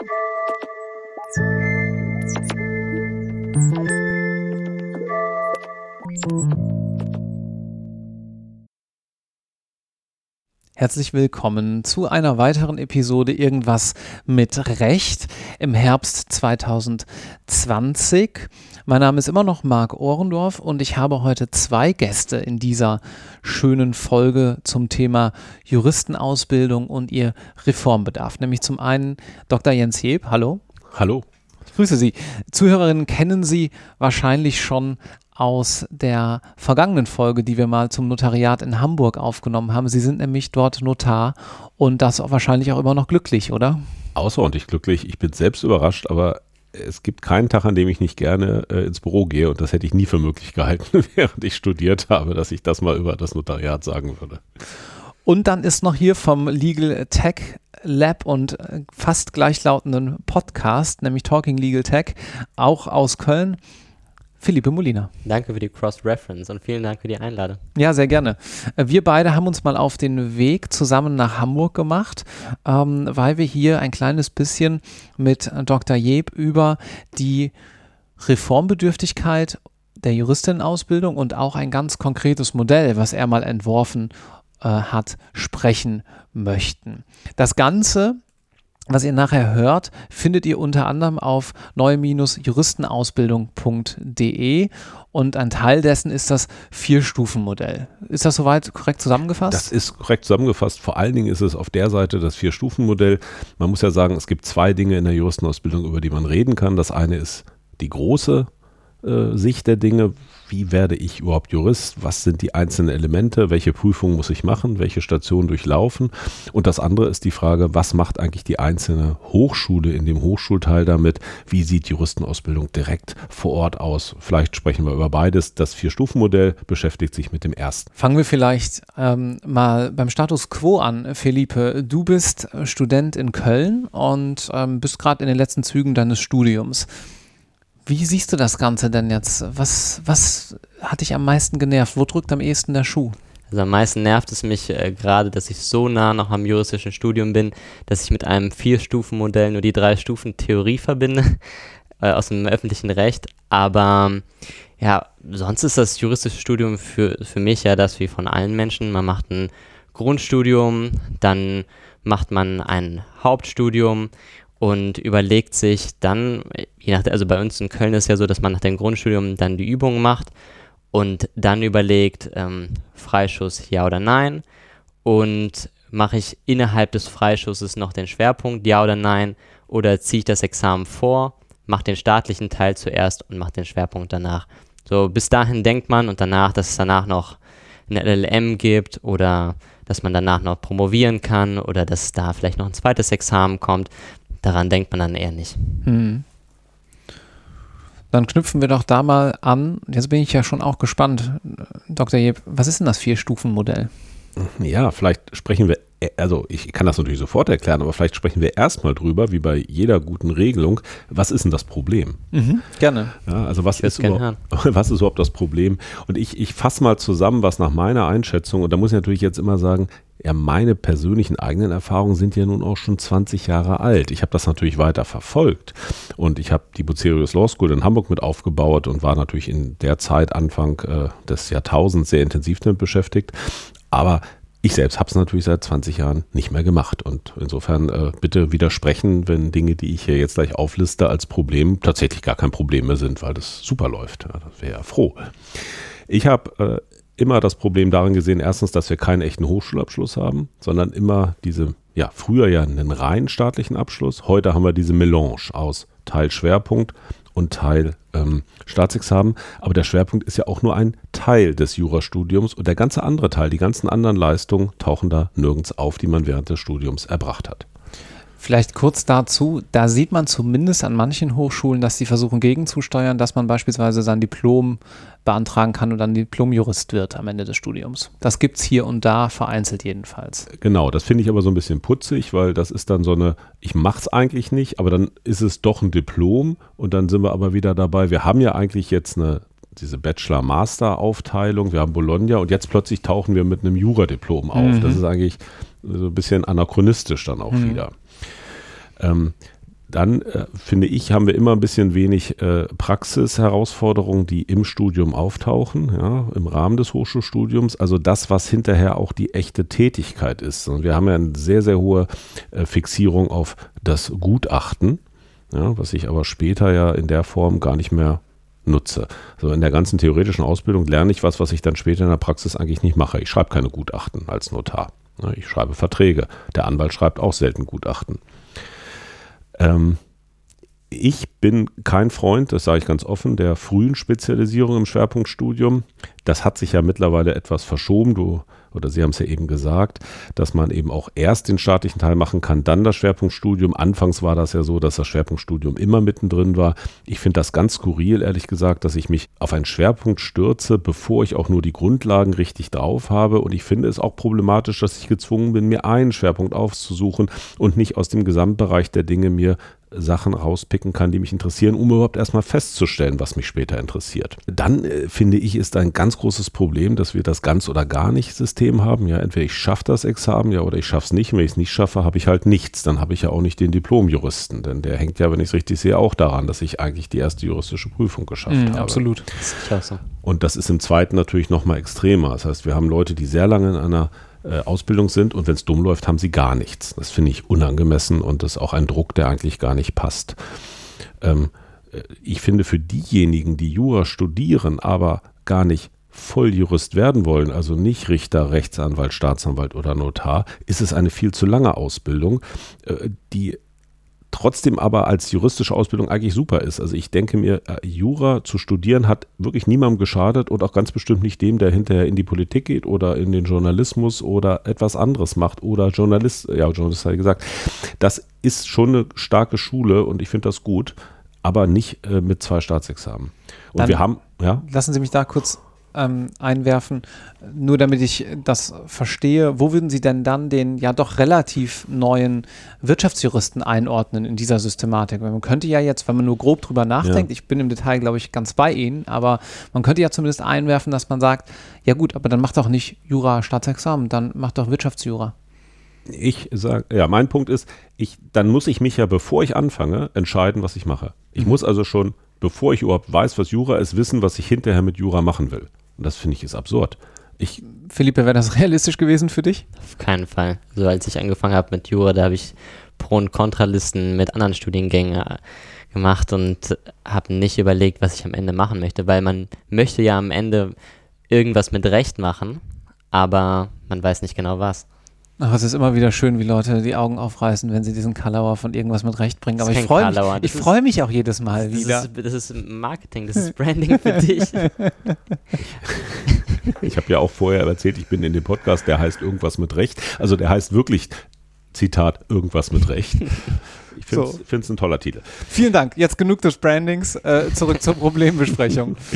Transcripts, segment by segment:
Thank you. Herzlich willkommen zu einer weiteren Episode Irgendwas mit Recht im Herbst 2020. Mein Name ist immer noch Marc Ohrendorf und ich habe heute zwei Gäste in dieser schönen Folge zum Thema Juristenausbildung und ihr Reformbedarf. Nämlich zum einen Dr. Jens Jeb. Hallo. Hallo. Ich grüße Sie. Zuhörerinnen kennen Sie wahrscheinlich schon aus der vergangenen Folge, die wir mal zum Notariat in Hamburg aufgenommen haben. Sie sind nämlich dort Notar und das auch wahrscheinlich auch immer noch glücklich, oder? Außerordentlich glücklich. Ich bin selbst überrascht, aber es gibt keinen Tag, an dem ich nicht gerne äh, ins Büro gehe und das hätte ich nie für möglich gehalten, während ich studiert habe, dass ich das mal über das Notariat sagen würde. Und dann ist noch hier vom Legal Tech Lab und äh, fast gleichlautenden Podcast, nämlich Talking Legal Tech, auch aus Köln, Philippe Molina. Danke für die Cross-Reference und vielen Dank für die Einladung. Ja, sehr gerne. Äh, wir beide haben uns mal auf den Weg zusammen nach Hamburg gemacht, ähm, weil wir hier ein kleines bisschen mit Dr. Jeb über die Reformbedürftigkeit der Juristinnenausbildung und auch ein ganz konkretes Modell, was er mal entworfen äh, hat, sprechen möchten. Das Ganze was ihr nachher hört, findet ihr unter anderem auf neue-juristenausbildung.de und ein Teil dessen ist das Vier-Stufen-Modell. Ist das soweit korrekt zusammengefasst? Das ist korrekt zusammengefasst. Vor allen Dingen ist es auf der Seite das Vier-Stufen-Modell. Man muss ja sagen, es gibt zwei Dinge in der Juristenausbildung, über die man reden kann. Das eine ist die große äh, Sicht der Dinge, wie werde ich überhaupt Jurist, was sind die einzelnen Elemente, welche Prüfungen muss ich machen, welche Stationen durchlaufen. Und das andere ist die Frage, was macht eigentlich die einzelne Hochschule in dem Hochschulteil damit, wie sieht Juristenausbildung direkt vor Ort aus. Vielleicht sprechen wir über beides. Das Vier-Stufen-Modell beschäftigt sich mit dem ersten. Fangen wir vielleicht ähm, mal beim Status quo an, Felipe. Du bist Student in Köln und ähm, bist gerade in den letzten Zügen deines Studiums. Wie siehst du das Ganze denn jetzt? Was, was hat dich am meisten genervt? Wo drückt am ehesten der Schuh? Also am meisten nervt es mich äh, gerade, dass ich so nah noch am juristischen Studium bin, dass ich mit einem Vier-Stufen-Modell nur die drei Stufen Theorie verbinde äh, aus dem öffentlichen Recht. Aber ja, sonst ist das juristische Studium für, für mich ja das wie von allen Menschen. Man macht ein Grundstudium, dann macht man ein Hauptstudium und überlegt sich dann, je nach, also bei uns in Köln ist ja so, dass man nach dem Grundstudium dann die Übungen macht und dann überlegt, ähm, Freischuss ja oder nein und mache ich innerhalb des Freischusses noch den Schwerpunkt ja oder nein oder ziehe ich das Examen vor, mache den staatlichen Teil zuerst und mache den Schwerpunkt danach. So bis dahin denkt man und danach, dass es danach noch eine LLM gibt oder dass man danach noch promovieren kann oder dass da vielleicht noch ein zweites Examen kommt daran denkt man dann eher nicht. Hm. Dann knüpfen wir doch da mal an. Jetzt bin ich ja schon auch gespannt, Dr. Jeb, was ist denn das Vier-Stufen-Modell? Ja, vielleicht sprechen wir, also ich kann das natürlich sofort erklären, aber vielleicht sprechen wir erstmal drüber, wie bei jeder guten Regelung, was ist denn das Problem? Mhm, gerne. Ja, also was ist, überhaupt, was ist überhaupt das Problem? Und ich, ich fasse mal zusammen, was nach meiner Einschätzung, und da muss ich natürlich jetzt immer sagen, ja, meine persönlichen eigenen Erfahrungen sind ja nun auch schon 20 Jahre alt. Ich habe das natürlich weiter verfolgt und ich habe die Bucerius Law School in Hamburg mit aufgebaut und war natürlich in der Zeit Anfang äh, des Jahrtausends sehr intensiv damit beschäftigt. Aber ich selbst habe es natürlich seit 20 Jahren nicht mehr gemacht und insofern äh, bitte widersprechen, wenn Dinge, die ich hier jetzt gleich aufliste als Problem, tatsächlich gar kein Problem mehr sind, weil das super läuft. Ja, das wäre ja froh. Ich habe äh, immer das Problem darin gesehen, erstens, dass wir keinen echten Hochschulabschluss haben, sondern immer diese, ja, früher ja einen rein staatlichen Abschluss. Heute haben wir diese Melange aus Teil Schwerpunkt und Teil ähm, Staatsexamen. Aber der Schwerpunkt ist ja auch nur ein Teil des Jurastudiums und der ganze andere Teil, die ganzen anderen Leistungen tauchen da nirgends auf, die man während des Studiums erbracht hat. Vielleicht kurz dazu, da sieht man zumindest an manchen Hochschulen, dass sie versuchen gegenzusteuern, dass man beispielsweise sein Diplom beantragen kann und dann Diplomjurist wird am Ende des Studiums. Das gibt es hier und da, vereinzelt jedenfalls. Genau, das finde ich aber so ein bisschen putzig, weil das ist dann so eine, ich mache es eigentlich nicht, aber dann ist es doch ein Diplom und dann sind wir aber wieder dabei, wir haben ja eigentlich jetzt eine diese Bachelor-Master-Aufteilung, wir haben Bologna und jetzt plötzlich tauchen wir mit einem Juradiplom auf. Mhm. Das ist eigentlich so ein bisschen anachronistisch dann auch mhm. wieder. Ähm, dann äh, finde ich, haben wir immer ein bisschen wenig äh, Praxisherausforderungen, die im Studium auftauchen, ja, im Rahmen des Hochschulstudiums. Also das, was hinterher auch die echte Tätigkeit ist. Und wir haben ja eine sehr, sehr hohe äh, Fixierung auf das Gutachten, ja, was ich aber später ja in der Form gar nicht mehr nutze. Also in der ganzen theoretischen Ausbildung lerne ich was, was ich dann später in der Praxis eigentlich nicht mache. Ich schreibe keine Gutachten als Notar. Ich schreibe Verträge. Der Anwalt schreibt auch selten Gutachten. Ähm, ich bin kein Freund, das sage ich ganz offen, der frühen Spezialisierung im Schwerpunktstudium. Das hat sich ja mittlerweile etwas verschoben. Du oder Sie haben es ja eben gesagt, dass man eben auch erst den staatlichen Teil machen kann, dann das Schwerpunktstudium. Anfangs war das ja so, dass das Schwerpunktstudium immer mittendrin war. Ich finde das ganz skurril, ehrlich gesagt, dass ich mich auf einen Schwerpunkt stürze, bevor ich auch nur die Grundlagen richtig drauf habe. Und ich finde es auch problematisch, dass ich gezwungen bin, mir einen Schwerpunkt aufzusuchen und nicht aus dem Gesamtbereich der Dinge mir Sachen rauspicken kann, die mich interessieren, um überhaupt erstmal festzustellen, was mich später interessiert. Dann äh, finde ich, ist ein ganz großes Problem, dass wir das ganz oder gar nicht System haben. Ja, entweder ich schaffe das Examen, ja, oder ich schaffe es nicht. Und wenn ich es nicht schaffe, habe ich halt nichts. Dann habe ich ja auch nicht den Diplomjuristen, denn der hängt ja, wenn ich es richtig sehe, auch daran, dass ich eigentlich die erste juristische Prüfung geschafft mhm, habe. Absolut. Das Und das ist im zweiten natürlich noch mal extremer. Das heißt, wir haben Leute, die sehr lange in einer Ausbildung sind und wenn es dumm läuft, haben sie gar nichts. Das finde ich unangemessen und das ist auch ein Druck, der eigentlich gar nicht passt. Ähm, äh, ich finde für diejenigen, die Jura studieren, aber gar nicht Volljurist werden wollen, also nicht Richter, Rechtsanwalt, Staatsanwalt oder Notar, ist es eine viel zu lange Ausbildung, äh, die trotzdem aber als juristische Ausbildung eigentlich super ist. Also ich denke mir, äh, Jura zu studieren hat wirklich niemandem geschadet und auch ganz bestimmt nicht dem, der hinterher in die Politik geht oder in den Journalismus oder etwas anderes macht oder Journalist, ja, Journalist hat gesagt. Das ist schon eine starke Schule und ich finde das gut, aber nicht äh, mit zwei Staatsexamen. Und Dann wir haben, ja. Lassen Sie mich da kurz ähm, einwerfen, nur damit ich das verstehe. Wo würden Sie denn dann den ja doch relativ neuen Wirtschaftsjuristen einordnen in dieser Systematik? Weil man könnte ja jetzt, wenn man nur grob drüber nachdenkt, ja. ich bin im Detail, glaube ich, ganz bei Ihnen, aber man könnte ja zumindest einwerfen, dass man sagt, ja gut, aber dann macht doch nicht Jura Staatsexamen, dann macht doch Wirtschaftsjura. Ich sage, ja, mein Punkt ist, ich, dann muss ich mich ja, bevor ich anfange, entscheiden, was ich mache. Ich mhm. muss also schon, bevor ich überhaupt weiß, was Jura ist, wissen, was ich hinterher mit Jura machen will. Und das finde ich ist absurd. Ich, Philippe, wäre das realistisch gewesen für dich? Auf keinen Fall. Also als ich angefangen habe mit Jura, da habe ich Pro- und Kontralisten mit anderen Studiengängen äh, gemacht und habe nicht überlegt, was ich am Ende machen möchte, weil man möchte ja am Ende irgendwas mit Recht machen, aber man weiß nicht genau was. Ach, es ist immer wieder schön, wie Leute die Augen aufreißen, wenn sie diesen Kalauer von irgendwas mit Recht bringen. Aber ich freue mich, freu mich auch jedes Mal das wieder. Ist, das ist Marketing, das ist Branding für dich. Ich habe ja auch vorher erzählt, ich bin in dem Podcast, der heißt irgendwas mit Recht. Also der heißt wirklich, Zitat, irgendwas mit Recht. Ich finde es so. ein toller Titel. Vielen Dank. Jetzt genug des Brandings. Äh, zurück zur Problembesprechung.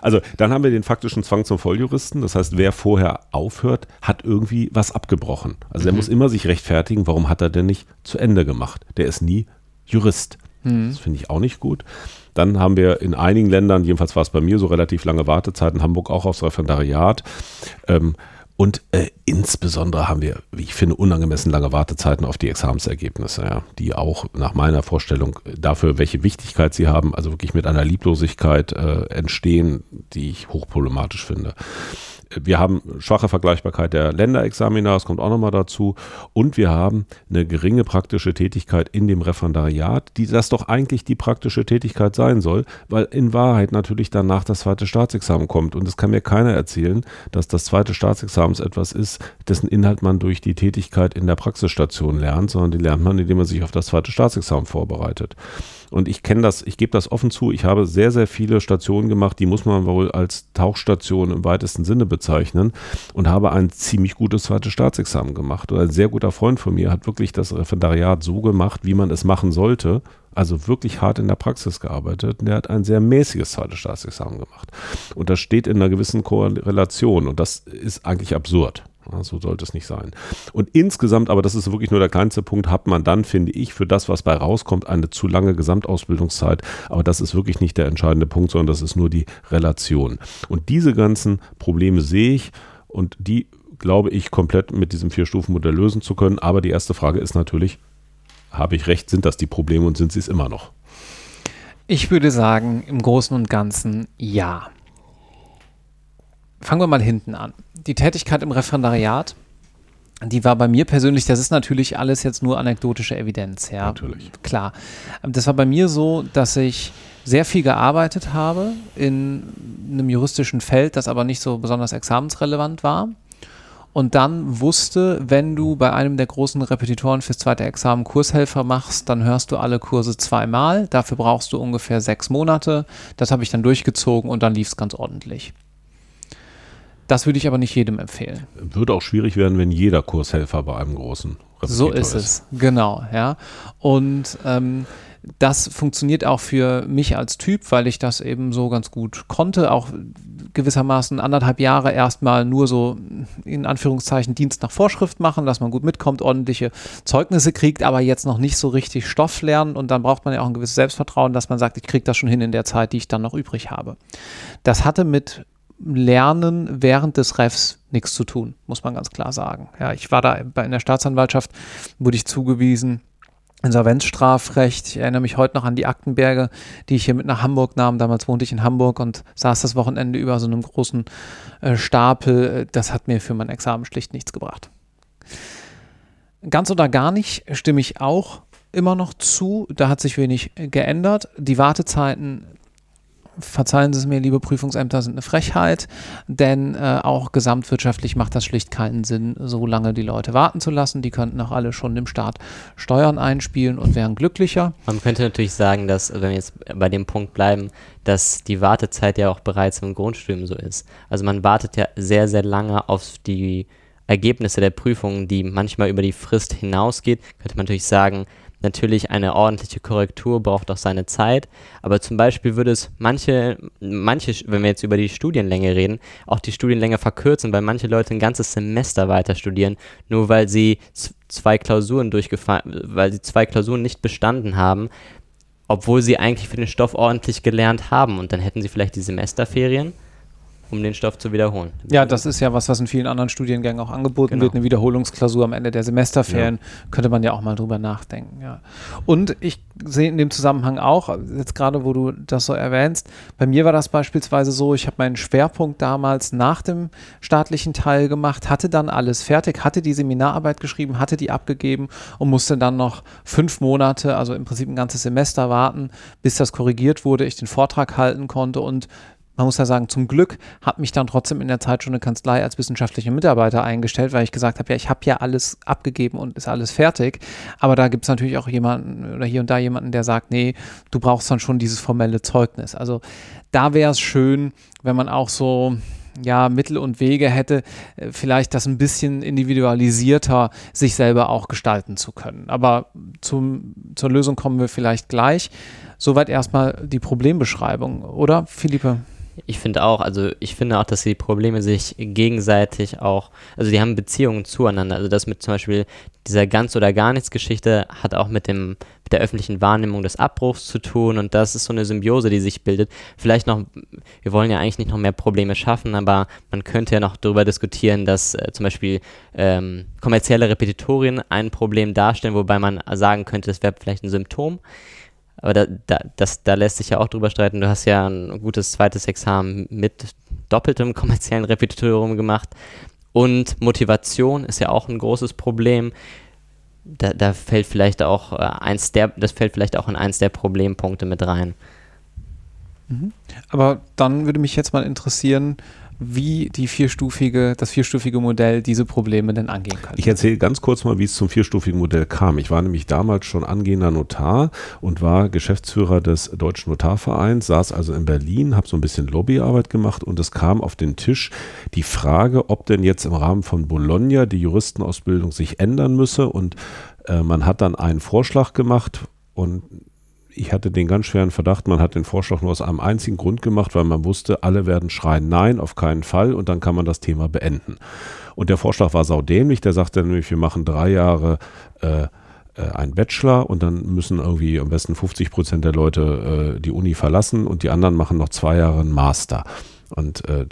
Also, dann haben wir den faktischen Zwang zum Volljuristen. Das heißt, wer vorher aufhört, hat irgendwie was abgebrochen. Also, mhm. er muss immer sich rechtfertigen, warum hat er denn nicht zu Ende gemacht? Der ist nie Jurist. Mhm. Das finde ich auch nicht gut. Dann haben wir in einigen Ländern, jedenfalls war es bei mir so relativ lange Wartezeiten, Hamburg auch aufs Referendariat. Ähm, und äh, insbesondere haben wir, wie ich finde, unangemessen lange Wartezeiten auf die Examensergebnisse, ja, die auch nach meiner Vorstellung dafür, welche Wichtigkeit sie haben, also wirklich mit einer Lieblosigkeit äh, entstehen, die ich hochproblematisch finde wir haben schwache Vergleichbarkeit der Länderexamina, das kommt auch nochmal dazu. Und wir haben eine geringe praktische Tätigkeit in dem Referendariat, die das doch eigentlich die praktische Tätigkeit sein soll, weil in Wahrheit natürlich danach das zweite Staatsexamen kommt. Und es kann mir keiner erzählen, dass das zweite Staatsexamen etwas ist, dessen Inhalt man durch die Tätigkeit in der Praxisstation lernt, sondern die lernt man, indem man sich auf das zweite Staatsexamen vorbereitet. Und ich kenne das, ich gebe das offen zu, ich habe sehr, sehr viele Stationen gemacht, die muss man wohl als Tauchstation im weitesten Sinne bezeichnen und habe ein ziemlich gutes zweites Staatsexamen gemacht. Und ein sehr guter Freund von mir hat wirklich das Referendariat so gemacht, wie man es machen sollte. Also wirklich hart in der Praxis gearbeitet. Und der hat ein sehr mäßiges zweites Staatsexamen gemacht. Und das steht in einer gewissen Korrelation. Und das ist eigentlich absurd. Ja, so sollte es nicht sein. Und insgesamt, aber das ist wirklich nur der kleinste Punkt, hat man dann, finde ich, für das, was bei rauskommt, eine zu lange Gesamtausbildungszeit. Aber das ist wirklich nicht der entscheidende Punkt, sondern das ist nur die Relation. Und diese ganzen Probleme sehe ich und die glaube ich komplett mit diesem Vier-Stufen-Modell lösen zu können. Aber die erste Frage ist natürlich, habe ich recht, sind das die Probleme und sind sie es immer noch? Ich würde sagen, im Großen und Ganzen ja. Fangen wir mal hinten an. Die Tätigkeit im Referendariat, die war bei mir persönlich, das ist natürlich alles jetzt nur anekdotische Evidenz, ja. Natürlich. Klar. Das war bei mir so, dass ich sehr viel gearbeitet habe in einem juristischen Feld, das aber nicht so besonders examensrelevant war und dann wusste, wenn du bei einem der großen Repetitoren fürs zweite Examen Kurshelfer machst, dann hörst du alle Kurse zweimal. Dafür brauchst du ungefähr sechs Monate. Das habe ich dann durchgezogen und dann lief es ganz ordentlich. Das würde ich aber nicht jedem empfehlen. Würde auch schwierig werden, wenn jeder Kurshelfer bei einem großen Repetitor so ist, ist. es, genau, ja. Und ähm, das funktioniert auch für mich als Typ, weil ich das eben so ganz gut konnte, auch gewissermaßen anderthalb Jahre erstmal nur so in Anführungszeichen Dienst nach Vorschrift machen, dass man gut mitkommt, ordentliche Zeugnisse kriegt, aber jetzt noch nicht so richtig Stoff lernen und dann braucht man ja auch ein gewisses Selbstvertrauen, dass man sagt, ich kriege das schon hin in der Zeit, die ich dann noch übrig habe. Das hatte mit Lernen während des Refs nichts zu tun, muss man ganz klar sagen. Ja, ich war da in der Staatsanwaltschaft, wurde ich zugewiesen, Insolvenzstrafrecht. Ich erinnere mich heute noch an die Aktenberge, die ich hier mit nach Hamburg nahm. Damals wohnte ich in Hamburg und saß das Wochenende über so einem großen äh, Stapel. Das hat mir für mein Examen schlicht nichts gebracht. Ganz oder gar nicht stimme ich auch immer noch zu. Da hat sich wenig geändert. Die Wartezeiten verzeihen Sie es mir, liebe Prüfungsämter, sind eine Frechheit, denn äh, auch gesamtwirtschaftlich macht das schlicht keinen Sinn, so lange die Leute warten zu lassen. Die könnten auch alle schon dem Staat Steuern einspielen und wären glücklicher. Man könnte natürlich sagen, dass, wenn wir jetzt bei dem Punkt bleiben, dass die Wartezeit ja auch bereits im Grundstudium so ist. Also man wartet ja sehr, sehr lange auf die Ergebnisse der Prüfungen, die manchmal über die Frist hinausgeht, könnte man natürlich sagen, Natürlich eine ordentliche Korrektur braucht auch seine Zeit, aber zum Beispiel würde es manche, manche, wenn wir jetzt über die Studienlänge reden, auch die Studienlänge verkürzen, weil manche Leute ein ganzes Semester weiter studieren, nur weil sie zwei Klausuren durchgefallen, weil sie zwei Klausuren nicht bestanden haben, obwohl sie eigentlich für den Stoff ordentlich gelernt haben. Und dann hätten sie vielleicht die Semesterferien um den Stoff zu wiederholen. Ja, das ist ja was, was in vielen anderen Studiengängen auch angeboten genau. wird. Eine Wiederholungsklausur am Ende der Semesterferien ja. könnte man ja auch mal drüber nachdenken. Ja. Und ich sehe in dem Zusammenhang auch, jetzt gerade wo du das so erwähnst, bei mir war das beispielsweise so, ich habe meinen Schwerpunkt damals nach dem staatlichen Teil gemacht, hatte dann alles fertig, hatte die Seminararbeit geschrieben, hatte die abgegeben und musste dann noch fünf Monate, also im Prinzip ein ganzes Semester warten, bis das korrigiert wurde, ich den Vortrag halten konnte und man muss ja sagen, zum Glück hat mich dann trotzdem in der Zeit schon eine Kanzlei als wissenschaftlicher Mitarbeiter eingestellt, weil ich gesagt habe, ja, ich habe ja alles abgegeben und ist alles fertig. Aber da gibt es natürlich auch jemanden oder hier und da jemanden, der sagt, nee, du brauchst dann schon dieses formelle Zeugnis. Also da wäre es schön, wenn man auch so ja, Mittel und Wege hätte, äh, vielleicht das ein bisschen individualisierter sich selber auch gestalten zu können. Aber zum, zur Lösung kommen wir vielleicht gleich. Soweit erstmal die Problembeschreibung, oder, Philippe? Ich finde auch, also ich finde auch, dass die Probleme sich gegenseitig auch, also die haben Beziehungen zueinander. Also das mit zum Beispiel dieser ganz oder gar nichts Geschichte hat auch mit dem mit der öffentlichen Wahrnehmung des Abbruchs zu tun und das ist so eine Symbiose, die sich bildet. Vielleicht noch, wir wollen ja eigentlich nicht noch mehr Probleme schaffen, aber man könnte ja noch darüber diskutieren, dass äh, zum Beispiel ähm, kommerzielle Repetitorien ein Problem darstellen, wobei man sagen könnte, das wäre vielleicht ein Symptom. Aber da, da, das, da lässt sich ja auch drüber streiten. Du hast ja ein gutes zweites Examen mit doppeltem kommerziellen Repetitorium gemacht. Und Motivation ist ja auch ein großes Problem. Da, da fällt vielleicht auch äh, eins der, das fällt vielleicht auch in eins der Problempunkte mit rein. Mhm. Aber dann würde mich jetzt mal interessieren, wie die vierstufige, das vierstufige Modell diese Probleme denn angehen kann. Ich erzähle ganz kurz mal, wie es zum vierstufigen Modell kam. Ich war nämlich damals schon angehender Notar und war Geschäftsführer des Deutschen Notarvereins, saß also in Berlin, habe so ein bisschen Lobbyarbeit gemacht und es kam auf den Tisch die Frage, ob denn jetzt im Rahmen von Bologna die Juristenausbildung sich ändern müsse und äh, man hat dann einen Vorschlag gemacht und ich hatte den ganz schweren Verdacht, man hat den Vorschlag nur aus einem einzigen Grund gemacht, weil man wusste, alle werden schreien, nein, auf keinen Fall und dann kann man das Thema beenden. Und der Vorschlag war saudämlich, der sagte nämlich, wir machen drei Jahre äh, äh, einen Bachelor und dann müssen irgendwie am besten 50 Prozent der Leute äh, die Uni verlassen und die anderen machen noch zwei Jahre einen Master. Und äh,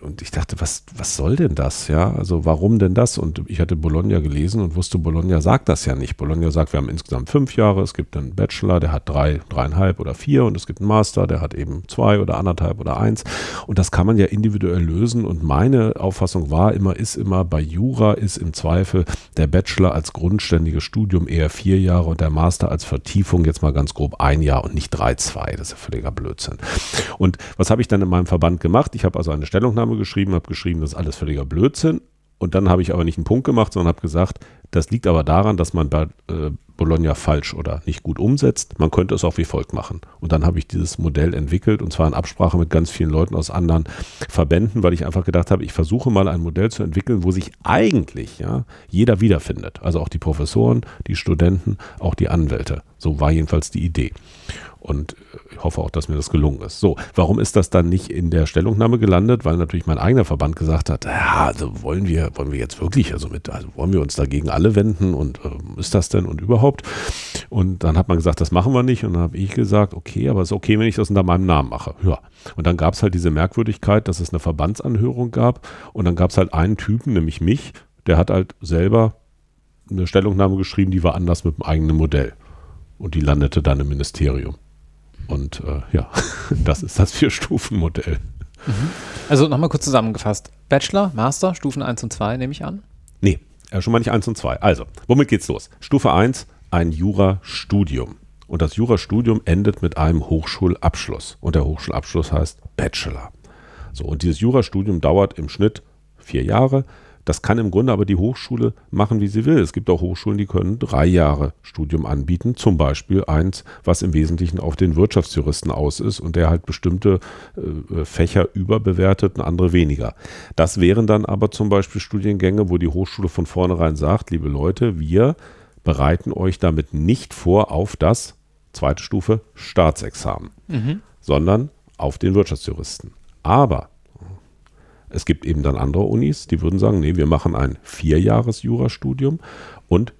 und ich dachte, was, was soll denn das? Ja, also warum denn das? Und ich hatte Bologna gelesen und wusste, Bologna sagt das ja nicht. Bologna sagt, wir haben insgesamt fünf Jahre, es gibt einen Bachelor, der hat drei, dreieinhalb oder vier und es gibt einen Master, der hat eben zwei oder anderthalb oder eins. Und das kann man ja individuell lösen. Und meine Auffassung war immer, ist immer, bei Jura ist im Zweifel der Bachelor als grundständiges Studium eher vier Jahre und der Master als Vertiefung jetzt mal ganz grob ein Jahr und nicht drei, zwei. Das ist ja völliger Blödsinn. Und was habe ich dann in meinem Verband gemacht? Ich habe also eine Stellungnahme geschrieben, habe geschrieben, das ist alles völliger Blödsinn. Und dann habe ich aber nicht einen Punkt gemacht, sondern habe gesagt, das liegt aber daran, dass man bei äh, Bologna falsch oder nicht gut umsetzt. Man könnte es auch wie folgt machen. Und dann habe ich dieses Modell entwickelt und zwar in Absprache mit ganz vielen Leuten aus anderen Verbänden, weil ich einfach gedacht habe, ich versuche mal ein Modell zu entwickeln, wo sich eigentlich ja, jeder wiederfindet. Also auch die Professoren, die Studenten, auch die Anwälte. So war jedenfalls die Idee. Und ich hoffe auch, dass mir das gelungen ist. So, warum ist das dann nicht in der Stellungnahme gelandet? Weil natürlich mein eigener Verband gesagt hat, ja, also wollen wir, wollen wir jetzt wirklich, also mit, also wollen wir uns dagegen alle wenden und äh, ist das denn und überhaupt? Und dann hat man gesagt, das machen wir nicht. Und dann habe ich gesagt, okay, aber es ist okay, wenn ich das unter meinem Namen mache. Ja. Und dann gab es halt diese Merkwürdigkeit, dass es eine Verbandsanhörung gab und dann gab es halt einen Typen, nämlich mich, der hat halt selber eine Stellungnahme geschrieben, die war anders mit dem eigenen Modell. Und die landete dann im Ministerium. Und äh, ja, das ist das Vier-Stufen-Modell. Mhm. Also nochmal kurz zusammengefasst. Bachelor, Master, Stufen 1 und 2 nehme ich an? Nee, äh, schon mal nicht 1 und 2. Also, womit geht's los? Stufe 1, ein Jurastudium. Und das Jurastudium endet mit einem Hochschulabschluss. Und der Hochschulabschluss heißt Bachelor. So, und dieses Jurastudium dauert im Schnitt vier Jahre. Das kann im Grunde aber die Hochschule machen, wie sie will. Es gibt auch Hochschulen, die können drei Jahre Studium anbieten. Zum Beispiel eins, was im Wesentlichen auf den Wirtschaftsjuristen aus ist und der halt bestimmte äh, Fächer überbewertet und andere weniger. Das wären dann aber zum Beispiel Studiengänge, wo die Hochschule von vornherein sagt, liebe Leute, wir bereiten euch damit nicht vor auf das zweite Stufe Staatsexamen, mhm. sondern auf den Wirtschaftsjuristen. Aber es gibt eben dann andere Unis, die würden sagen, nee, wir machen ein Vierjahres-Jurastudium und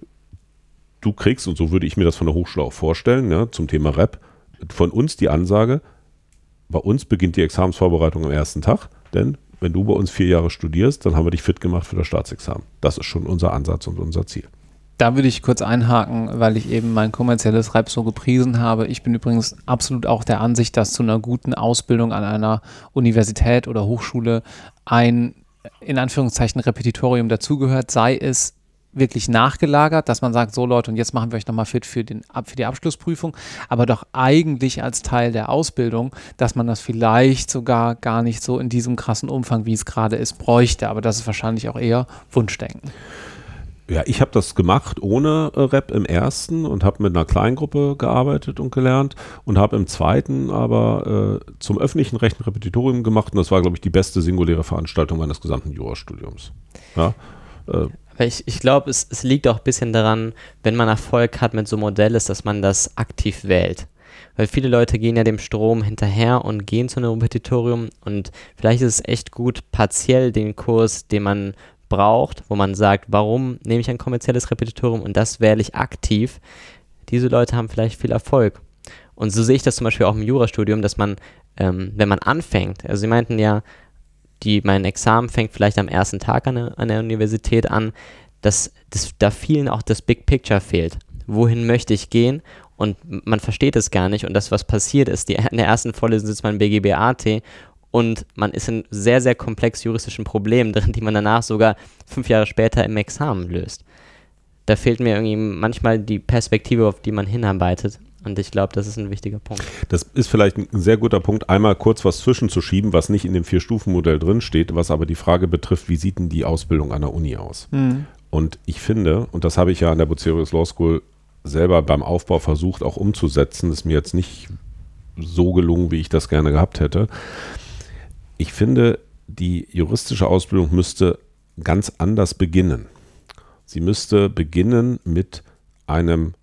du kriegst, und so würde ich mir das von der Hochschule auch vorstellen, ja, zum Thema Rep, von uns die Ansage, bei uns beginnt die Examensvorbereitung am ersten Tag, denn wenn du bei uns vier Jahre studierst, dann haben wir dich fit gemacht für das Staatsexamen. Das ist schon unser Ansatz und unser Ziel. Da würde ich kurz einhaken, weil ich eben mein kommerzielles Rap so gepriesen habe. Ich bin übrigens absolut auch der Ansicht, dass zu einer guten Ausbildung an einer Universität oder Hochschule ein in Anführungszeichen Repetitorium dazugehört, sei es wirklich nachgelagert, dass man sagt, so Leute, und jetzt machen wir euch nochmal fit für, den, für die Abschlussprüfung, aber doch eigentlich als Teil der Ausbildung, dass man das vielleicht sogar gar nicht so in diesem krassen Umfang, wie es gerade ist, bräuchte. Aber das ist wahrscheinlich auch eher Wunschdenken. Ja, ich habe das gemacht ohne äh, Rap im ersten und habe mit einer Kleingruppe gearbeitet und gelernt und habe im zweiten aber äh, zum öffentlichen Recht ein Repetitorium gemacht und das war, glaube ich, die beste singuläre Veranstaltung meines gesamten Jurastudiums. Ja, äh, ich, ich glaube, es, es liegt auch ein bisschen daran, wenn man Erfolg hat mit so Modell ist, dass man das aktiv wählt. Weil viele Leute gehen ja dem Strom hinterher und gehen zu einem Repetitorium und vielleicht ist es echt gut, partiell den Kurs, den man braucht, wo man sagt, warum nehme ich ein kommerzielles Repetitorium und das wähle ich aktiv, diese Leute haben vielleicht viel Erfolg. Und so sehe ich das zum Beispiel auch im Jurastudium, dass man, ähm, wenn man anfängt, also sie meinten ja, die, mein Examen fängt vielleicht am ersten Tag an der, an der Universität an, dass, dass da vielen auch das Big Picture fehlt. Wohin möchte ich gehen? Und man versteht es gar nicht. Und das, was passiert ist, die, in der ersten Vorlesung sitzt man BGBAT und man ist in sehr, sehr komplex juristischen Problemen drin, die man danach sogar fünf Jahre später im Examen löst. Da fehlt mir irgendwie manchmal die Perspektive, auf die man hinarbeitet. Und ich glaube, das ist ein wichtiger Punkt. Das ist vielleicht ein sehr guter Punkt, einmal kurz was zwischenzuschieben, was nicht in dem Vier-Stufen-Modell drinsteht, was aber die Frage betrifft, wie sieht denn die Ausbildung an der Uni aus? Mhm. Und ich finde, und das habe ich ja an der Bucerius Law School selber beim Aufbau versucht auch umzusetzen, ist mir jetzt nicht so gelungen, wie ich das gerne gehabt hätte ich finde, die juristische Ausbildung müsste ganz anders beginnen. Sie müsste beginnen mit einem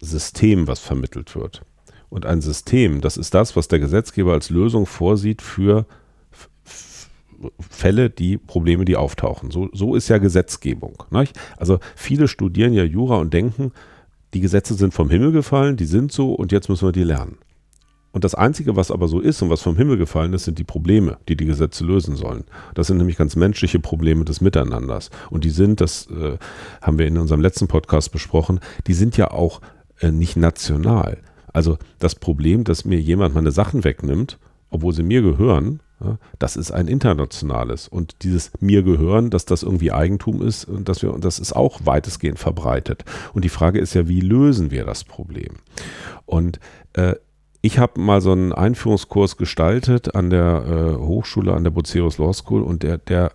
System, was vermittelt wird. Und ein System, das ist das, was der Gesetzgeber als Lösung vorsieht für Fälle, die Probleme, die auftauchen. So, so ist ja Gesetzgebung. Nicht? Also viele studieren ja Jura und denken, die Gesetze sind vom Himmel gefallen, die sind so und jetzt müssen wir die lernen. Und das Einzige, was aber so ist und was vom Himmel gefallen ist, sind die Probleme, die die Gesetze lösen sollen. Das sind nämlich ganz menschliche Probleme des Miteinanders. Und die sind, das äh, haben wir in unserem letzten Podcast besprochen, die sind ja auch äh, nicht national. Also das Problem, dass mir jemand meine Sachen wegnimmt, obwohl sie mir gehören, ja, das ist ein internationales. Und dieses mir gehören, dass das irgendwie Eigentum ist, und dass wir, und das ist auch weitestgehend verbreitet. Und die Frage ist ja, wie lösen wir das Problem? Und äh, ich habe mal so einen Einführungskurs gestaltet an der äh, Hochschule, an der Buceros Law School und der, der,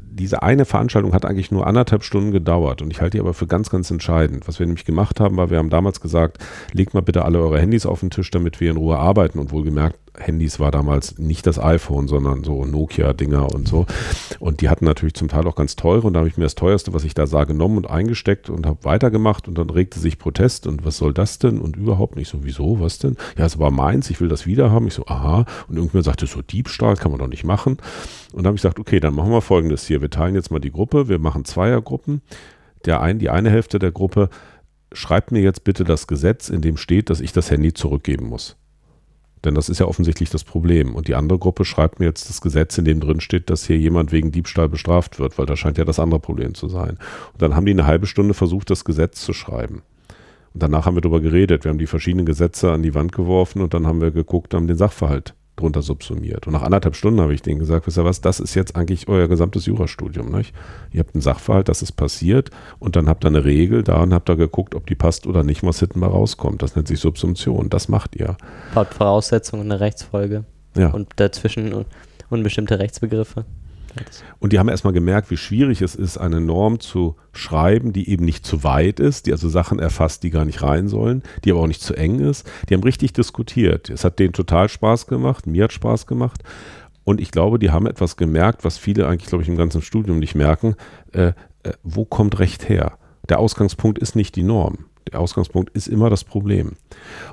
diese eine Veranstaltung hat eigentlich nur anderthalb Stunden gedauert und ich halte die aber für ganz, ganz entscheidend. Was wir nämlich gemacht haben, war, wir haben damals gesagt, legt mal bitte alle eure Handys auf den Tisch, damit wir in Ruhe arbeiten und wohlgemerkt, Handys war damals nicht das iPhone, sondern so Nokia-Dinger und so. Und die hatten natürlich zum Teil auch ganz teure. Und da habe ich mir das teuerste, was ich da sah, genommen und eingesteckt und habe weitergemacht. Und dann regte sich Protest. Und was soll das denn? Und überhaupt nicht so, wieso, was denn? Ja, es war meins, ich will das wieder haben. Ich so, aha. Und irgendwer sagte so, Diebstahl kann man doch nicht machen. Und dann habe ich gesagt, okay, dann machen wir folgendes hier. Wir teilen jetzt mal die Gruppe. Wir machen Zweiergruppen. Der ein, die eine Hälfte der Gruppe schreibt mir jetzt bitte das Gesetz, in dem steht, dass ich das Handy zurückgeben muss. Denn das ist ja offensichtlich das Problem. Und die andere Gruppe schreibt mir jetzt das Gesetz, in dem drin steht, dass hier jemand wegen Diebstahl bestraft wird, weil das scheint ja das andere Problem zu sein. Und dann haben die eine halbe Stunde versucht, das Gesetz zu schreiben. Und danach haben wir darüber geredet. Wir haben die verschiedenen Gesetze an die Wand geworfen und dann haben wir geguckt, haben den Sachverhalt drunter subsumiert. Und nach anderthalb Stunden habe ich denen gesagt, wisst ihr was, das ist jetzt eigentlich euer gesamtes Jurastudium. Nicht? Ihr habt einen Sachverhalt, das ist passiert und dann habt ihr eine Regel da und habt da geguckt, ob die passt oder nicht, was hinten mal rauskommt. Das nennt sich Subsumption. Das macht ihr. Baut Voraussetzungen eine Rechtsfolge. Ja. Und dazwischen unbestimmte Rechtsbegriffe. Und die haben erstmal gemerkt, wie schwierig es ist, eine Norm zu schreiben, die eben nicht zu weit ist, die also Sachen erfasst, die gar nicht rein sollen, die aber auch nicht zu eng ist. Die haben richtig diskutiert. Es hat denen total Spaß gemacht, mir hat Spaß gemacht. Und ich glaube, die haben etwas gemerkt, was viele eigentlich, glaube ich, im ganzen Studium nicht merken. Äh, äh, wo kommt Recht her? Der Ausgangspunkt ist nicht die Norm. Der Ausgangspunkt ist immer das Problem.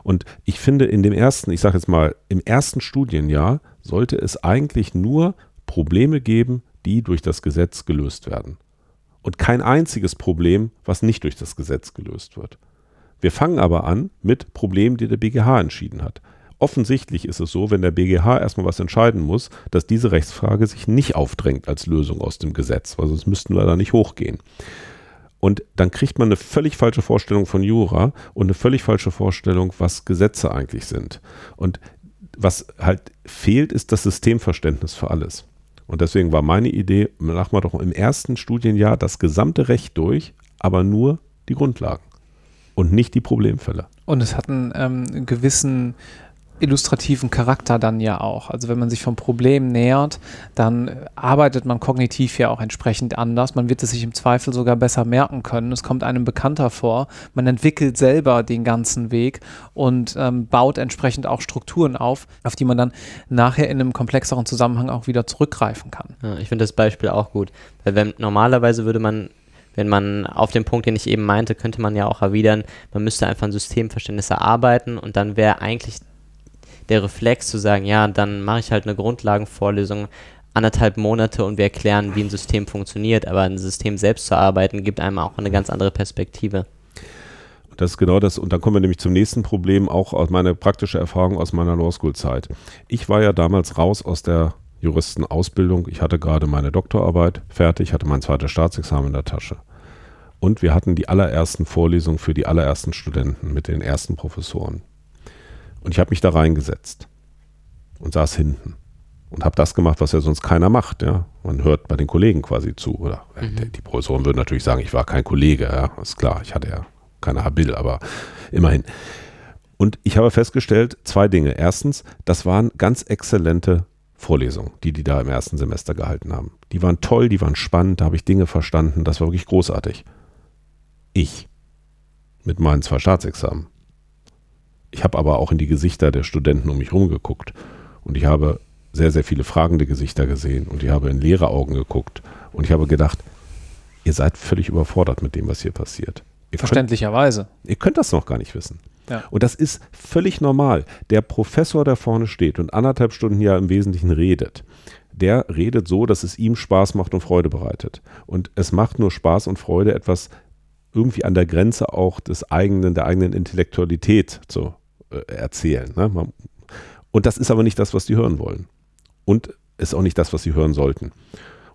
Und ich finde, in dem ersten, ich sage jetzt mal, im ersten Studienjahr sollte es eigentlich nur Probleme geben, die durch das Gesetz gelöst werden. Und kein einziges Problem, was nicht durch das Gesetz gelöst wird. Wir fangen aber an mit Problemen, die der BGH entschieden hat. Offensichtlich ist es so, wenn der BGH erstmal was entscheiden muss, dass diese Rechtsfrage sich nicht aufdrängt als Lösung aus dem Gesetz, weil sonst müssten wir da nicht hochgehen. Und dann kriegt man eine völlig falsche Vorstellung von Jura und eine völlig falsche Vorstellung, was Gesetze eigentlich sind. Und was halt fehlt, ist das Systemverständnis für alles. Und deswegen war meine Idee, machen wir doch im ersten Studienjahr das gesamte Recht durch, aber nur die Grundlagen und nicht die Problemfälle. Und es hat einen ähm, gewissen illustrativen Charakter dann ja auch. Also wenn man sich vom Problem nähert, dann arbeitet man kognitiv ja auch entsprechend anders. Man wird es sich im Zweifel sogar besser merken können. Es kommt einem bekannter vor. Man entwickelt selber den ganzen Weg und ähm, baut entsprechend auch Strukturen auf, auf die man dann nachher in einem komplexeren Zusammenhang auch wieder zurückgreifen kann. Ja, ich finde das Beispiel auch gut. Weil wenn, normalerweise würde man wenn man auf den Punkt, den ich eben meinte, könnte man ja auch erwidern, man müsste einfach ein Systemverständnis erarbeiten und dann wäre eigentlich der Reflex zu sagen, ja, dann mache ich halt eine Grundlagenvorlesung anderthalb Monate und wir erklären, wie ein System funktioniert, aber ein System selbst zu arbeiten, gibt einem auch eine ganz andere Perspektive. Das ist genau das. Und dann kommen wir nämlich zum nächsten Problem, auch aus meiner praktischen Erfahrung aus meiner Law School Zeit. Ich war ja damals raus aus der Juristenausbildung. Ich hatte gerade meine Doktorarbeit fertig, hatte mein zweites Staatsexamen in der Tasche. Und wir hatten die allerersten Vorlesungen für die allerersten Studenten mit den ersten Professoren. Und ich habe mich da reingesetzt und saß hinten und habe das gemacht, was ja sonst keiner macht. Ja? Man hört bei den Kollegen quasi zu. Oder äh, mhm. die Professoren würden natürlich sagen, ich war kein Kollege. Ja? ist klar, ich hatte ja keine Habil, aber immerhin. Und ich habe festgestellt, zwei Dinge. Erstens, das waren ganz exzellente Vorlesungen, die die da im ersten Semester gehalten haben. Die waren toll, die waren spannend, da habe ich Dinge verstanden, das war wirklich großartig. Ich mit meinen zwei Staatsexamen ich habe aber auch in die Gesichter der Studenten um mich herum geguckt und ich habe sehr, sehr viele fragende Gesichter gesehen und ich habe in leere Augen geguckt und ich habe gedacht, ihr seid völlig überfordert mit dem, was hier passiert. Ihr Verständlicherweise. Könnt, ihr könnt das noch gar nicht wissen. Ja. Und das ist völlig normal. Der Professor, der vorne steht und anderthalb Stunden ja im Wesentlichen redet, der redet so, dass es ihm Spaß macht und Freude bereitet. Und es macht nur Spaß und Freude, etwas irgendwie an der Grenze auch des eigenen, der eigenen Intellektualität zu erzählen. Ne? Und das ist aber nicht das, was die hören wollen. Und ist auch nicht das, was sie hören sollten.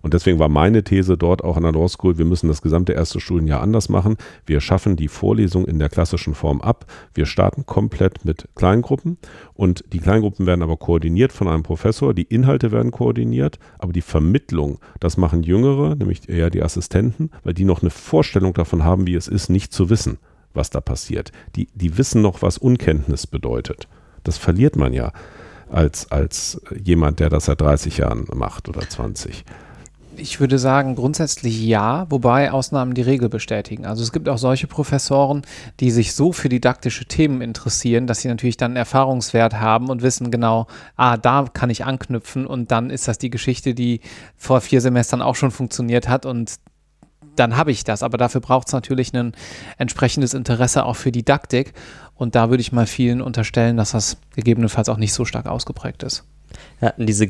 Und deswegen war meine These dort auch an der Law School, wir müssen das gesamte erste Studienjahr anders machen. Wir schaffen die Vorlesung in der klassischen Form ab. Wir starten komplett mit Kleingruppen und die Kleingruppen werden aber koordiniert von einem Professor. Die Inhalte werden koordiniert, aber die Vermittlung, das machen Jüngere, nämlich eher die Assistenten, weil die noch eine Vorstellung davon haben, wie es ist, nicht zu wissen, was da passiert. Die, die wissen noch, was Unkenntnis bedeutet. Das verliert man ja als, als jemand, der das seit 30 Jahren macht oder 20. Ich würde sagen, grundsätzlich ja, wobei Ausnahmen die Regel bestätigen. Also es gibt auch solche Professoren, die sich so für didaktische Themen interessieren, dass sie natürlich dann Erfahrungswert haben und wissen genau, ah, da kann ich anknüpfen und dann ist das die Geschichte, die vor vier Semestern auch schon funktioniert hat und dann habe ich das. Aber dafür braucht es natürlich ein entsprechendes Interesse auch für Didaktik. Und da würde ich mal vielen unterstellen, dass das gegebenenfalls auch nicht so stark ausgeprägt ist. Ja, diese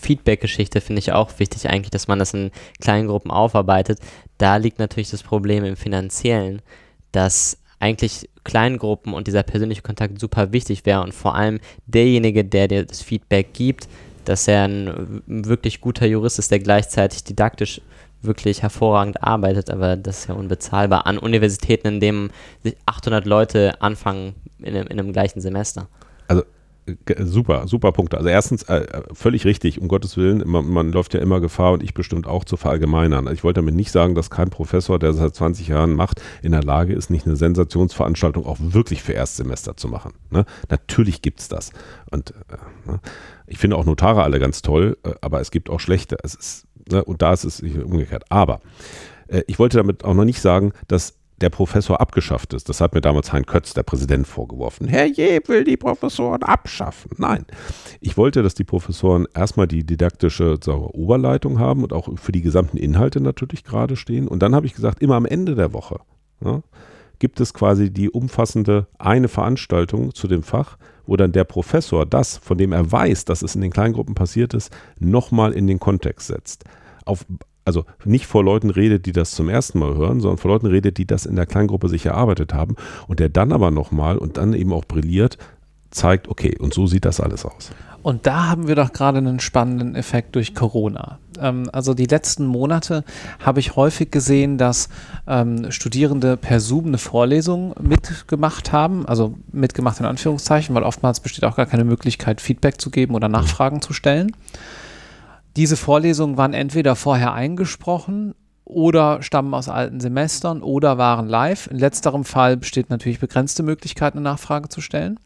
Feedback-Geschichte finde ich auch wichtig eigentlich, dass man das in kleinen Gruppen aufarbeitet. Da liegt natürlich das Problem im Finanziellen, dass eigentlich Kleingruppen und dieser persönliche Kontakt super wichtig wäre und vor allem derjenige, der dir das Feedback gibt, dass er ein wirklich guter Jurist ist, der gleichzeitig didaktisch wirklich hervorragend arbeitet, aber das ist ja unbezahlbar an Universitäten, in denen sich 800 Leute anfangen in, in einem gleichen Semester. Also super, super Punkte. Also erstens, äh, völlig richtig, um Gottes Willen, man, man, läuft ja immer Gefahr und ich bestimmt auch zu verallgemeinern. Also ich wollte damit nicht sagen, dass kein Professor, der seit 20 Jahren macht, in der Lage ist, nicht eine Sensationsveranstaltung auch wirklich für Erstsemester zu machen. Ne? Natürlich gibt es das. Und äh, ne? ich finde auch Notare alle ganz toll, äh, aber es gibt auch schlechte. Es ist, ne? Und da ist es umgekehrt. Aber äh, ich wollte damit auch noch nicht sagen, dass der Professor abgeschafft ist. Das hat mir damals Hein Kötz, der Präsident, vorgeworfen. Herr Jeb will die Professoren abschaffen. Nein, ich wollte, dass die Professoren erstmal die didaktische sagen, Oberleitung haben und auch für die gesamten Inhalte natürlich gerade stehen. Und dann habe ich gesagt, immer am Ende der Woche ja, gibt es quasi die umfassende eine Veranstaltung zu dem Fach, wo dann der Professor das, von dem er weiß, dass es in den Kleingruppen passiert ist, nochmal in den Kontext setzt. Auf, also nicht vor Leuten redet, die das zum ersten Mal hören, sondern vor Leuten redet, die das in der Kleingruppe sich erarbeitet haben und der dann aber nochmal und dann eben auch brilliert, zeigt, okay, und so sieht das alles aus. Und da haben wir doch gerade einen spannenden Effekt durch Corona. Ähm, also die letzten Monate habe ich häufig gesehen, dass ähm, Studierende per Zoom eine Vorlesung mitgemacht haben, also mitgemacht in Anführungszeichen, weil oftmals besteht auch gar keine Möglichkeit, Feedback zu geben oder Nachfragen zu stellen. Diese Vorlesungen waren entweder vorher eingesprochen oder stammen aus alten Semestern oder waren live. In letzterem Fall besteht natürlich begrenzte Möglichkeit, eine Nachfrage zu stellen.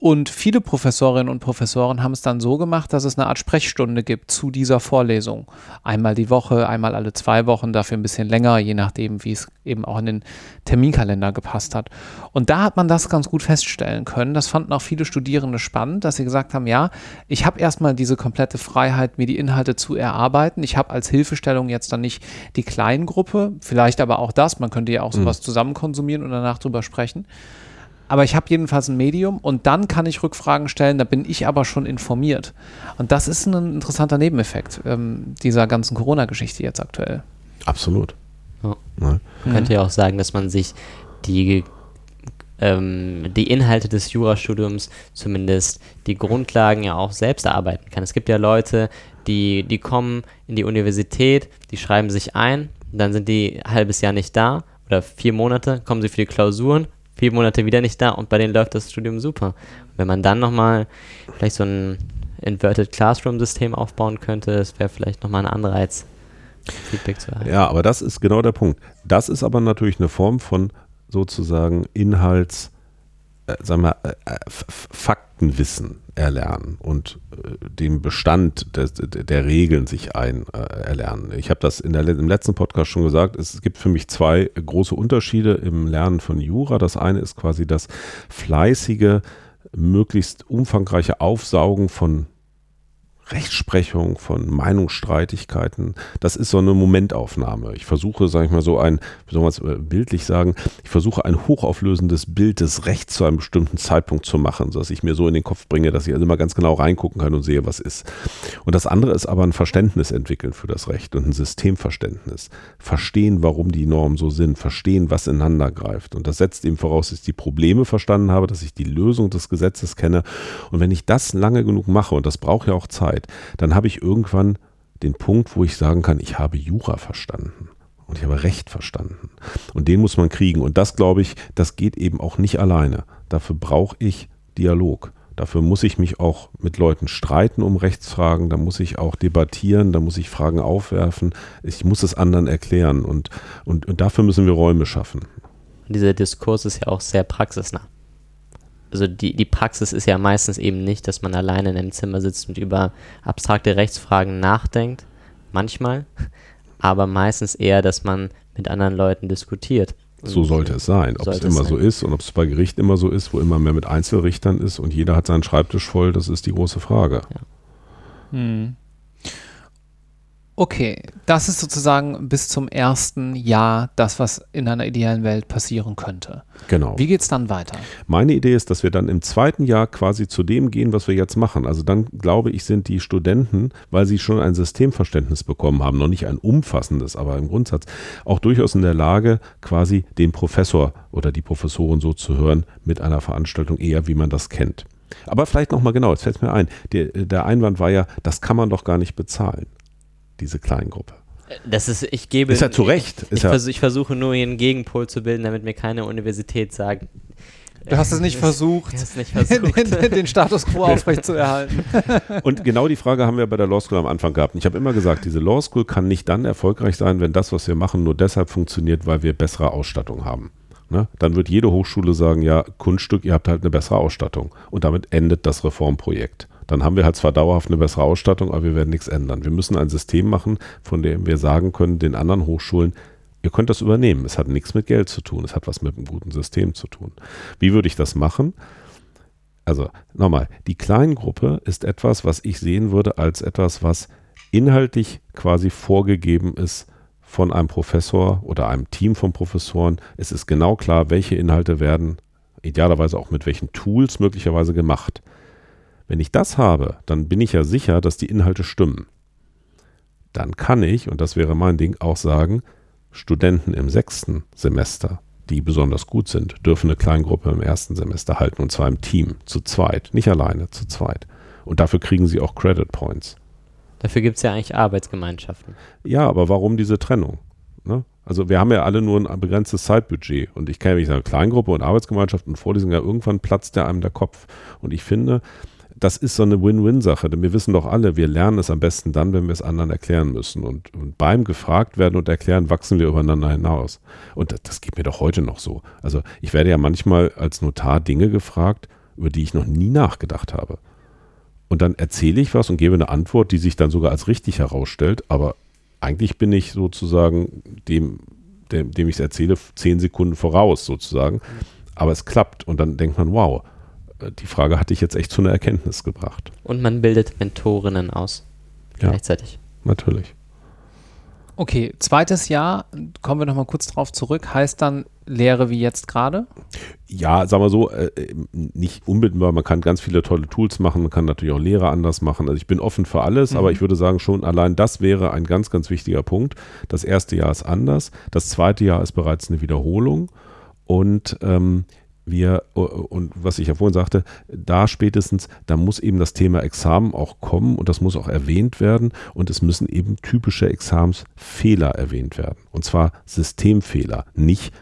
Und viele Professorinnen und Professoren haben es dann so gemacht, dass es eine Art Sprechstunde gibt zu dieser Vorlesung. Einmal die Woche, einmal alle zwei Wochen, dafür ein bisschen länger, je nachdem, wie es eben auch in den Terminkalender gepasst hat. Und da hat man das ganz gut feststellen können. Das fanden auch viele Studierende spannend, dass sie gesagt haben, ja, ich habe erstmal diese komplette Freiheit, mir die Inhalte zu erarbeiten. Ich habe als Hilfestellung jetzt dann nicht die Kleingruppe, vielleicht aber auch das, man könnte ja auch sowas mhm. zusammen konsumieren und danach drüber sprechen aber ich habe jedenfalls ein Medium und dann kann ich Rückfragen stellen, da bin ich aber schon informiert. Und das ist ein interessanter Nebeneffekt ähm, dieser ganzen Corona-Geschichte jetzt aktuell. Absolut. Ja. Man mhm. könnte ja auch sagen, dass man sich die, ähm, die Inhalte des Jurastudiums, zumindest die Grundlagen ja auch selbst erarbeiten kann. Es gibt ja Leute, die, die kommen in die Universität, die schreiben sich ein, dann sind die ein halbes Jahr nicht da oder vier Monate, kommen sie für die Klausuren, vier Monate wieder nicht da und bei denen läuft das Studium super. Und wenn man dann nochmal vielleicht so ein Inverted Classroom-System aufbauen könnte, das wäre vielleicht nochmal ein Anreiz, Feedback zu erhalten. Ja, aber das ist genau der Punkt. Das ist aber natürlich eine Form von sozusagen Inhalts, äh, sagen wir, äh, äh Faktenwissen erlernen und äh, den Bestand des, der Regeln sich ein äh, erlernen. Ich habe das in der, im letzten Podcast schon gesagt, es gibt für mich zwei große Unterschiede im Lernen von Jura. Das eine ist quasi das fleißige, möglichst umfangreiche Aufsaugen von Rechtsprechung, von Meinungsstreitigkeiten. Das ist so eine Momentaufnahme. Ich versuche, sage ich mal so ein, wie soll man es äh, bildlich sagen, ich versuche ein hochauflösendes Bild des Rechts zu einem bestimmten Zeitpunkt zu machen, sodass ich mir so in den Kopf bringe, dass ich also immer ganz genau reingucken kann und sehe, was ist. Und das andere ist aber ein Verständnis entwickeln für das Recht und ein Systemverständnis. Verstehen, warum die Normen so sind, verstehen, was ineinander greift. Und das setzt eben voraus, dass ich die Probleme verstanden habe, dass ich die Lösung des Gesetzes kenne. Und wenn ich das lange genug mache, und das braucht ja auch Zeit, dann habe ich irgendwann den Punkt, wo ich sagen kann, ich habe Jura verstanden. Und ich habe Recht verstanden. Und den muss man kriegen. Und das, glaube ich, das geht eben auch nicht alleine. Dafür brauche ich Dialog. Dafür muss ich mich auch mit Leuten streiten um Rechtsfragen, da muss ich auch debattieren, da muss ich Fragen aufwerfen, ich muss es anderen erklären und, und, und dafür müssen wir Räume schaffen. dieser Diskurs ist ja auch sehr praxisnah. Also die, die Praxis ist ja meistens eben nicht, dass man alleine in einem Zimmer sitzt und über abstrakte Rechtsfragen nachdenkt, manchmal, aber meistens eher, dass man mit anderen Leuten diskutiert. So sollte es sein. Ob es immer sein. so ist und ob es bei Gericht immer so ist, wo immer mehr mit Einzelrichtern ist und jeder hat seinen Schreibtisch voll, das ist die große Frage. Ja. Hm. Okay, das ist sozusagen bis zum ersten Jahr das, was in einer idealen Welt passieren könnte. Genau. Wie geht es dann weiter? Meine Idee ist, dass wir dann im zweiten Jahr quasi zu dem gehen, was wir jetzt machen. Also dann glaube ich, sind die Studenten, weil sie schon ein Systemverständnis bekommen haben, noch nicht ein umfassendes, aber im Grundsatz auch durchaus in der Lage, quasi den Professor oder die Professoren so zu hören mit einer Veranstaltung eher, wie man das kennt. Aber vielleicht nochmal genau, jetzt fällt es mir ein. Der, der Einwand war ja, das kann man doch gar nicht bezahlen diese Kleingruppe. Das ist, ich gebe. Ist ja zu Recht. Ich, ich, ja vers ich versuche nur hier einen Gegenpol zu bilden, damit mir keine Universität sagt. Du hast es nicht versucht, nicht versucht. den, den, Status quo aufrechtzuerhalten. Und genau die Frage haben wir bei der Law School am Anfang gehabt. ich habe immer gesagt, diese Law School kann nicht dann erfolgreich sein, wenn das, was wir machen, nur deshalb funktioniert, weil wir bessere Ausstattung haben. Ne? Dann wird jede Hochschule sagen, ja, Kunststück, ihr habt halt eine bessere Ausstattung. Und damit endet das Reformprojekt dann haben wir halt zwar dauerhaft eine bessere Ausstattung, aber wir werden nichts ändern. Wir müssen ein System machen, von dem wir sagen können, den anderen Hochschulen, ihr könnt das übernehmen. Es hat nichts mit Geld zu tun, es hat was mit einem guten System zu tun. Wie würde ich das machen? Also nochmal, die Kleingruppe ist etwas, was ich sehen würde als etwas, was inhaltlich quasi vorgegeben ist von einem Professor oder einem Team von Professoren. Es ist genau klar, welche Inhalte werden idealerweise auch mit welchen Tools möglicherweise gemacht. Wenn ich das habe, dann bin ich ja sicher, dass die Inhalte stimmen. Dann kann ich, und das wäre mein Ding, auch sagen, Studenten im sechsten Semester, die besonders gut sind, dürfen eine Kleingruppe im ersten Semester halten und zwar im Team, zu zweit, nicht alleine, zu zweit. Und dafür kriegen sie auch Credit Points. Dafür gibt es ja eigentlich Arbeitsgemeinschaften. Ja, aber warum diese Trennung? Ne? Also wir haben ja alle nur ein begrenztes Zeitbudget und ich kann ja nicht sagen, Kleingruppe und Arbeitsgemeinschaft und Vorlesung, ja irgendwann platzt ja einem der Kopf. Und ich finde, das ist so eine Win-Win-Sache, denn wir wissen doch alle, wir lernen es am besten dann, wenn wir es anderen erklären müssen. Und, und beim gefragt werden und erklären, wachsen wir übereinander hinaus. Und das, das geht mir doch heute noch so. Also ich werde ja manchmal als Notar Dinge gefragt, über die ich noch nie nachgedacht habe. Und dann erzähle ich was und gebe eine Antwort, die sich dann sogar als richtig herausstellt, aber eigentlich bin ich sozusagen dem, dem, dem ich es erzähle, zehn Sekunden voraus sozusagen. Aber es klappt und dann denkt man, wow, die Frage hatte ich jetzt echt zu einer Erkenntnis gebracht. Und man bildet Mentorinnen aus. Ja, gleichzeitig. Natürlich. Okay, zweites Jahr, kommen wir nochmal kurz drauf zurück, heißt dann Lehre wie jetzt gerade? Ja, sagen wir so, äh, nicht unbedingt, man kann ganz viele tolle Tools machen, man kann natürlich auch Lehre anders machen. Also ich bin offen für alles, mhm. aber ich würde sagen schon, allein das wäre ein ganz, ganz wichtiger Punkt. Das erste Jahr ist anders, das zweite Jahr ist bereits eine Wiederholung und ähm, wir, und was ich ja vorhin sagte, da spätestens, da muss eben das Thema Examen auch kommen und das muss auch erwähnt werden und es müssen eben typische Examensfehler erwähnt werden. Und zwar Systemfehler, nicht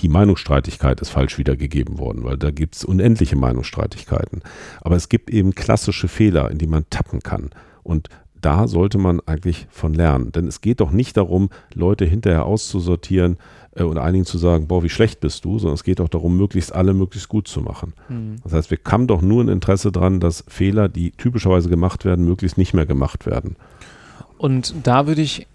die Meinungsstreitigkeit ist falsch wiedergegeben worden, weil da gibt es unendliche Meinungsstreitigkeiten. Aber es gibt eben klassische Fehler, in die man tappen kann. Und da sollte man eigentlich von lernen. Denn es geht doch nicht darum, Leute hinterher auszusortieren, und einigen zu sagen, boah, wie schlecht bist du, sondern es geht auch darum, möglichst alle möglichst gut zu machen. Mhm. Das heißt, wir haben doch nur ein Interesse daran, dass Fehler, die typischerweise gemacht werden, möglichst nicht mehr gemacht werden. Und da würde ich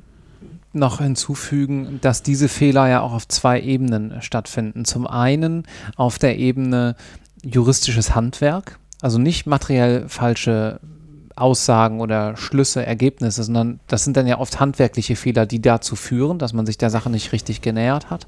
noch hinzufügen, dass diese Fehler ja auch auf zwei Ebenen stattfinden. Zum einen auf der Ebene juristisches Handwerk, also nicht materiell falsche Aussagen oder Schlüsse, Ergebnisse, sondern das sind dann ja oft handwerkliche Fehler, die dazu führen, dass man sich der Sache nicht richtig genähert hat.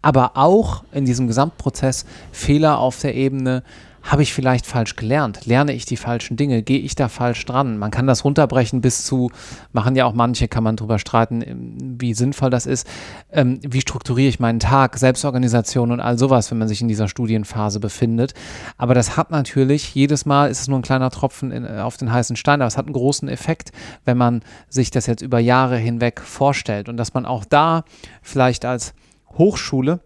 Aber auch in diesem Gesamtprozess Fehler auf der Ebene, habe ich vielleicht falsch gelernt? Lerne ich die falschen Dinge? Gehe ich da falsch dran? Man kann das runterbrechen bis zu, machen ja auch manche, kann man drüber streiten, ähm, wie sinnvoll das ist. Ähm, wie strukturiere ich meinen Tag? Selbstorganisation und all sowas, wenn man sich in dieser Studienphase befindet. Aber das hat natürlich, jedes Mal ist es nur ein kleiner Tropfen in, auf den heißen Stein, aber es hat einen großen Effekt, wenn man sich das jetzt über Jahre hinweg vorstellt. Und dass man auch da vielleicht als Hochschule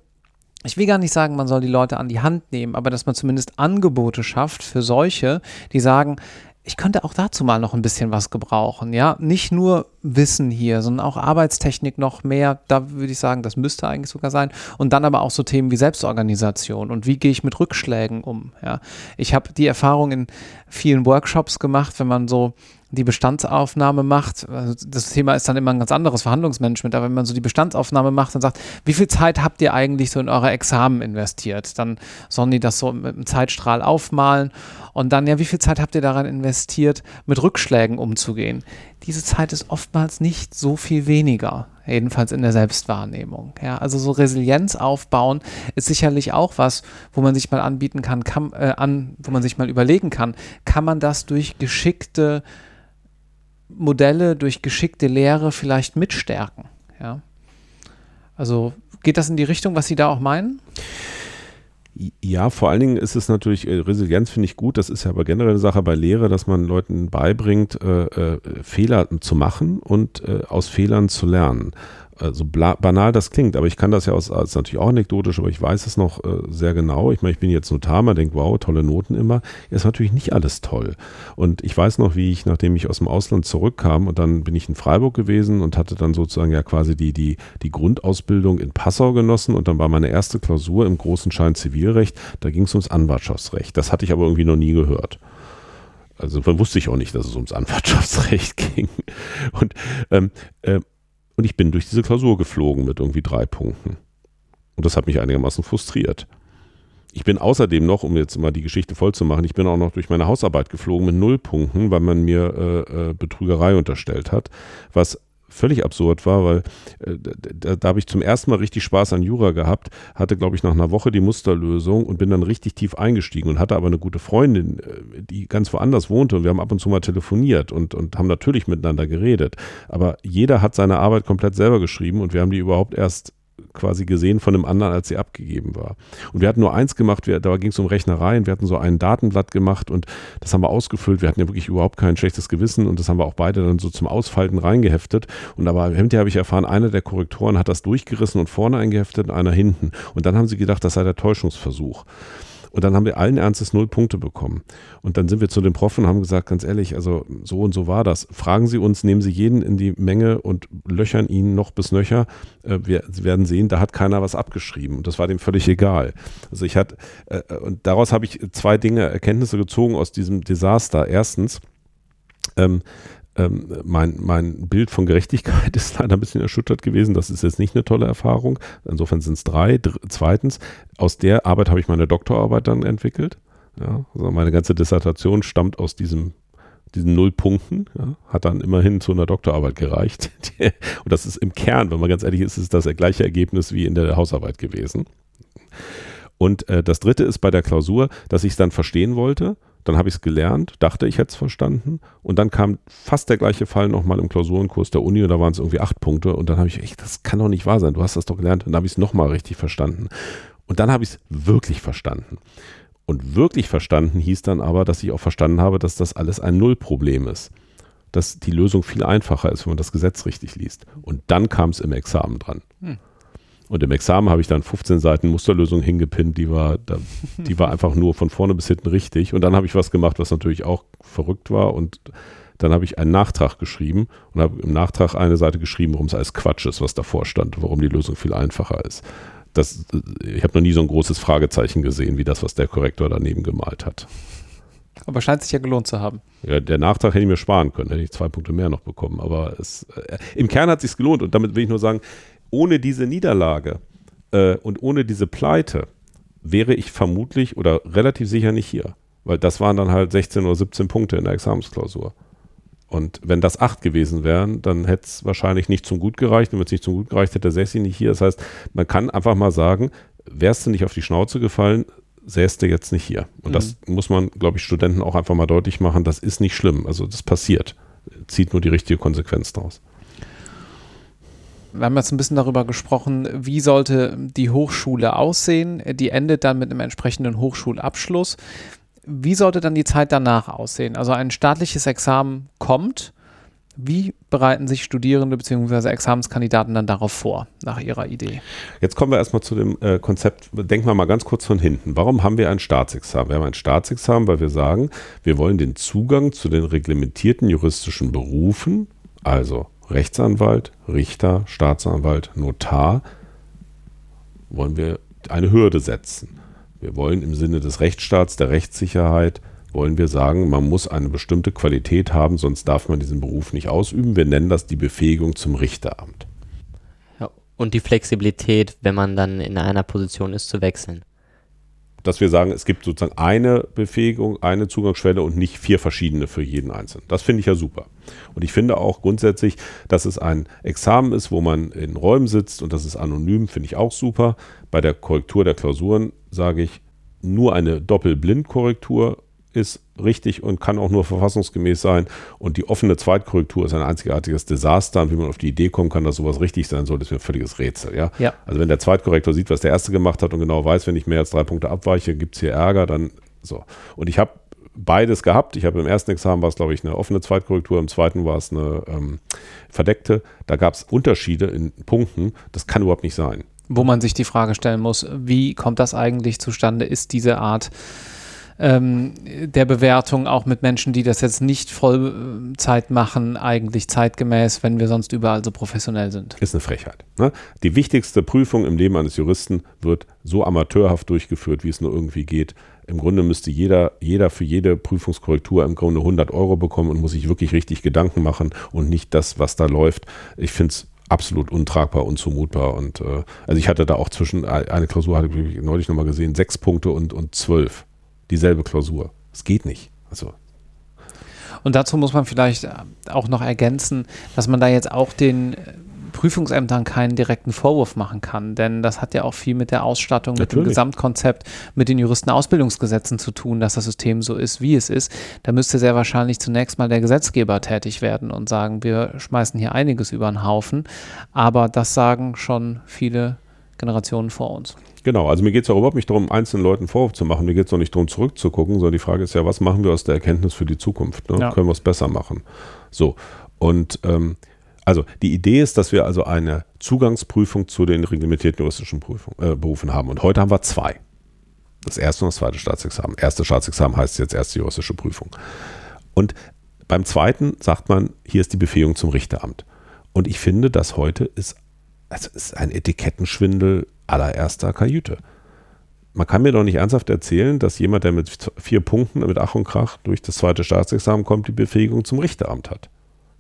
ich will gar nicht sagen, man soll die Leute an die Hand nehmen, aber dass man zumindest Angebote schafft für solche, die sagen, ich könnte auch dazu mal noch ein bisschen was gebrauchen, ja. Nicht nur Wissen hier, sondern auch Arbeitstechnik noch mehr. Da würde ich sagen, das müsste eigentlich sogar sein. Und dann aber auch so Themen wie Selbstorganisation und wie gehe ich mit Rückschlägen um, ja. Ich habe die Erfahrung in vielen Workshops gemacht, wenn man so die Bestandsaufnahme macht, also das Thema ist dann immer ein ganz anderes Verhandlungsmanagement, aber wenn man so die Bestandsaufnahme macht und sagt, wie viel Zeit habt ihr eigentlich so in eure Examen investiert, dann sollen die das so mit einem Zeitstrahl aufmalen und dann, ja, wie viel Zeit habt ihr daran investiert, mit Rückschlägen umzugehen? Diese Zeit ist oftmals nicht so viel weniger, jedenfalls in der Selbstwahrnehmung. Ja, also so Resilienz aufbauen ist sicherlich auch was, wo man sich mal anbieten kann, kann äh, an, wo man sich mal überlegen kann, kann man das durch geschickte Modelle durch geschickte Lehre vielleicht mitstärken. Ja? Also geht das in die Richtung, was Sie da auch meinen? Ja, vor allen Dingen ist es natürlich, äh, Resilienz finde ich gut, das ist ja aber generell eine Sache bei Lehre, dass man Leuten beibringt, äh, äh, Fehler zu machen und äh, aus Fehlern zu lernen so also banal das klingt, aber ich kann das ja aus, als natürlich auch anekdotisch, aber ich weiß es noch äh, sehr genau. Ich meine, ich bin jetzt Notar, man denkt, wow, tolle Noten immer. Ist natürlich nicht alles toll. Und ich weiß noch, wie ich, nachdem ich aus dem Ausland zurückkam und dann bin ich in Freiburg gewesen und hatte dann sozusagen ja quasi die, die, die Grundausbildung in Passau genossen und dann war meine erste Klausur im großen Schein Zivilrecht, da ging es ums Anwartschaftsrecht. Das hatte ich aber irgendwie noch nie gehört. Also wusste ich auch nicht, dass es ums Anwartschaftsrecht ging. Und ähm, äh, und ich bin durch diese Klausur geflogen mit irgendwie drei Punkten. Und das hat mich einigermaßen frustriert. Ich bin außerdem noch, um jetzt mal die Geschichte voll zu machen, ich bin auch noch durch meine Hausarbeit geflogen mit null Punkten, weil man mir äh, äh Betrügerei unterstellt hat, was völlig absurd war, weil äh, da, da habe ich zum ersten Mal richtig Spaß an Jura gehabt, hatte, glaube ich, nach einer Woche die Musterlösung und bin dann richtig tief eingestiegen und hatte aber eine gute Freundin, äh, die ganz woanders wohnte und wir haben ab und zu mal telefoniert und, und haben natürlich miteinander geredet. Aber jeder hat seine Arbeit komplett selber geschrieben und wir haben die überhaupt erst quasi gesehen von dem anderen, als sie abgegeben war. Und wir hatten nur eins gemacht, wir, da ging es um Rechnereien, wir hatten so ein Datenblatt gemacht und das haben wir ausgefüllt. Wir hatten ja wirklich überhaupt kein schlechtes Gewissen und das haben wir auch beide dann so zum Ausfalten reingeheftet. Und aber hinterher habe ich erfahren, einer der Korrektoren hat das durchgerissen und vorne eingeheftet und einer hinten. Und dann haben sie gedacht, das sei der Täuschungsversuch. Und dann haben wir allen Ernstes null Punkte bekommen. Und dann sind wir zu den Prof und haben gesagt, ganz ehrlich, also so und so war das. Fragen Sie uns, nehmen Sie jeden in die Menge und löchern ihn noch bis nöcher. Äh, wir, werden sehen, da hat keiner was abgeschrieben. Und das war dem völlig egal. Also ich hatte, äh, und daraus habe ich zwei Dinge, Erkenntnisse gezogen aus diesem Desaster. Erstens, ähm, ähm, mein, mein Bild von Gerechtigkeit ist leider ein bisschen erschüttert gewesen. Das ist jetzt nicht eine tolle Erfahrung. Insofern sind es drei. Dr zweitens, aus der Arbeit habe ich meine Doktorarbeit dann entwickelt. Ja, also meine ganze Dissertation stammt aus diesem diesen null Punkten, ja, hat dann immerhin zu einer Doktorarbeit gereicht. Und das ist im Kern, wenn man ganz ehrlich ist, ist das das gleiche Ergebnis wie in der Hausarbeit gewesen. Und äh, das dritte ist bei der Klausur, dass ich es dann verstehen wollte dann habe ich es gelernt, dachte, ich hätte es verstanden. Und dann kam fast der gleiche Fall nochmal im Klausurenkurs der Uni und da waren es irgendwie acht Punkte. Und dann habe ich, echt, das kann doch nicht wahr sein, du hast das doch gelernt. Und dann habe ich es nochmal richtig verstanden. Und dann habe ich es wirklich verstanden. Und wirklich verstanden hieß dann aber, dass ich auch verstanden habe, dass das alles ein Nullproblem ist. Dass die Lösung viel einfacher ist, wenn man das Gesetz richtig liest. Und dann kam es im Examen dran. Hm. Und im Examen habe ich dann 15 Seiten Musterlösung hingepinnt, die war, die war einfach nur von vorne bis hinten richtig. Und dann habe ich was gemacht, was natürlich auch verrückt war. Und dann habe ich einen Nachtrag geschrieben und habe im Nachtrag eine Seite geschrieben, warum es alles Quatsch ist, was davor stand, warum die Lösung viel einfacher ist. Das, ich habe noch nie so ein großes Fragezeichen gesehen, wie das, was der Korrektor daneben gemalt hat. Aber scheint sich ja gelohnt zu haben. Ja, der Nachtrag hätte ich mir sparen können, hätte ich zwei Punkte mehr noch bekommen. Aber es, äh, im Kern hat es sich gelohnt. Und damit will ich nur sagen, ohne diese Niederlage äh, und ohne diese Pleite wäre ich vermutlich oder relativ sicher nicht hier. Weil das waren dann halt 16 oder 17 Punkte in der Examensklausur. Und wenn das acht gewesen wären, dann hätte es wahrscheinlich nicht zum Gut gereicht. Und wenn es nicht zum Gut gereicht hätte, säße ich nicht hier. Das heißt, man kann einfach mal sagen, wärst du nicht auf die Schnauze gefallen, säßt du jetzt nicht hier. Und mhm. das muss man, glaube ich, Studenten auch einfach mal deutlich machen. Das ist nicht schlimm. Also das passiert. Zieht nur die richtige Konsequenz daraus. Wir haben jetzt ein bisschen darüber gesprochen, wie sollte die Hochschule aussehen. Die endet dann mit einem entsprechenden Hochschulabschluss. Wie sollte dann die Zeit danach aussehen? Also ein staatliches Examen kommt. Wie bereiten sich Studierende bzw. Examenskandidaten dann darauf vor, nach ihrer Idee? Jetzt kommen wir erstmal zu dem äh, Konzept, denken wir mal ganz kurz von hinten. Warum haben wir ein Staatsexamen? Wir haben ein Staatsexamen, weil wir sagen, wir wollen den Zugang zu den reglementierten juristischen Berufen, also Rechtsanwalt, Richter, Staatsanwalt, Notar, wollen wir eine Hürde setzen. Wir wollen im Sinne des Rechtsstaats, der Rechtssicherheit, wollen wir sagen, man muss eine bestimmte Qualität haben, sonst darf man diesen Beruf nicht ausüben. Wir nennen das die Befähigung zum Richteramt. Ja, und die Flexibilität, wenn man dann in einer Position ist, zu wechseln dass wir sagen, es gibt sozusagen eine Befähigung, eine Zugangsschwelle und nicht vier verschiedene für jeden Einzelnen. Das finde ich ja super. Und ich finde auch grundsätzlich, dass es ein Examen ist, wo man in Räumen sitzt und das ist anonym, finde ich auch super. Bei der Korrektur der Klausuren sage ich, nur eine Doppelblindkorrektur ist richtig und kann auch nur verfassungsgemäß sein. Und die offene Zweitkorrektur ist ein einzigartiges Desaster. Und wie man auf die Idee kommen kann, dass sowas richtig sein soll, ist mir ein völliges Rätsel. Ja? ja? Also wenn der Zweitkorrektor sieht, was der erste gemacht hat und genau weiß, wenn ich mehr als drei Punkte abweiche, gibt es hier Ärger, dann so. Und ich habe beides gehabt. Ich habe im ersten Examen war es, glaube ich, eine offene Zweitkorrektur, im zweiten war es eine ähm, verdeckte. Da gab es Unterschiede in Punkten. Das kann überhaupt nicht sein. Wo man sich die Frage stellen muss, wie kommt das eigentlich zustande? Ist diese Art ähm, der Bewertung auch mit Menschen, die das jetzt nicht Vollzeit machen, eigentlich zeitgemäß, wenn wir sonst überall so professionell sind. Ist eine Frechheit. Ne? Die wichtigste Prüfung im Leben eines Juristen wird so amateurhaft durchgeführt, wie es nur irgendwie geht. Im Grunde müsste jeder, jeder für jede Prüfungskorrektur im Grunde 100 Euro bekommen und muss sich wirklich richtig Gedanken machen und nicht das, was da läuft. Ich finde es absolut untragbar, unzumutbar. Und äh, also ich hatte da auch zwischen, eine Klausur hatte ich neulich nochmal gesehen, sechs Punkte und, und zwölf dieselbe Klausur. Es geht nicht. Also. Und dazu muss man vielleicht äh, auch noch ergänzen, dass man da jetzt auch den äh, Prüfungsämtern keinen direkten Vorwurf machen kann, denn das hat ja auch viel mit der Ausstattung, Natürlich. mit dem Gesamtkonzept, mit den Juristenausbildungsgesetzen zu tun, dass das System so ist, wie es ist. Da müsste sehr wahrscheinlich zunächst mal der Gesetzgeber tätig werden und sagen, wir schmeißen hier einiges über den Haufen, aber das sagen schon viele Generationen vor uns. Genau, also mir geht es auch überhaupt nicht darum, einzelnen Leuten Vorwurf zu machen. Mir geht es auch nicht darum, zurückzugucken, sondern die Frage ist ja, was machen wir aus der Erkenntnis für die Zukunft? Ne? Ja. Können wir es besser machen? So, und ähm, also die Idee ist, dass wir also eine Zugangsprüfung zu den reglementierten juristischen Prüfung, äh, Berufen haben. Und heute haben wir zwei. Das erste und das zweite Staatsexamen. Erste Staatsexamen heißt jetzt erste juristische Prüfung. Und beim zweiten sagt man, hier ist die Befähigung zum Richteramt. Und ich finde, dass heute ist, also ist ein Etikettenschwindel allererster Kajüte. Man kann mir doch nicht ernsthaft erzählen, dass jemand, der mit vier Punkten mit Ach und Krach durch das zweite Staatsexamen kommt, die Befähigung zum Richteramt hat.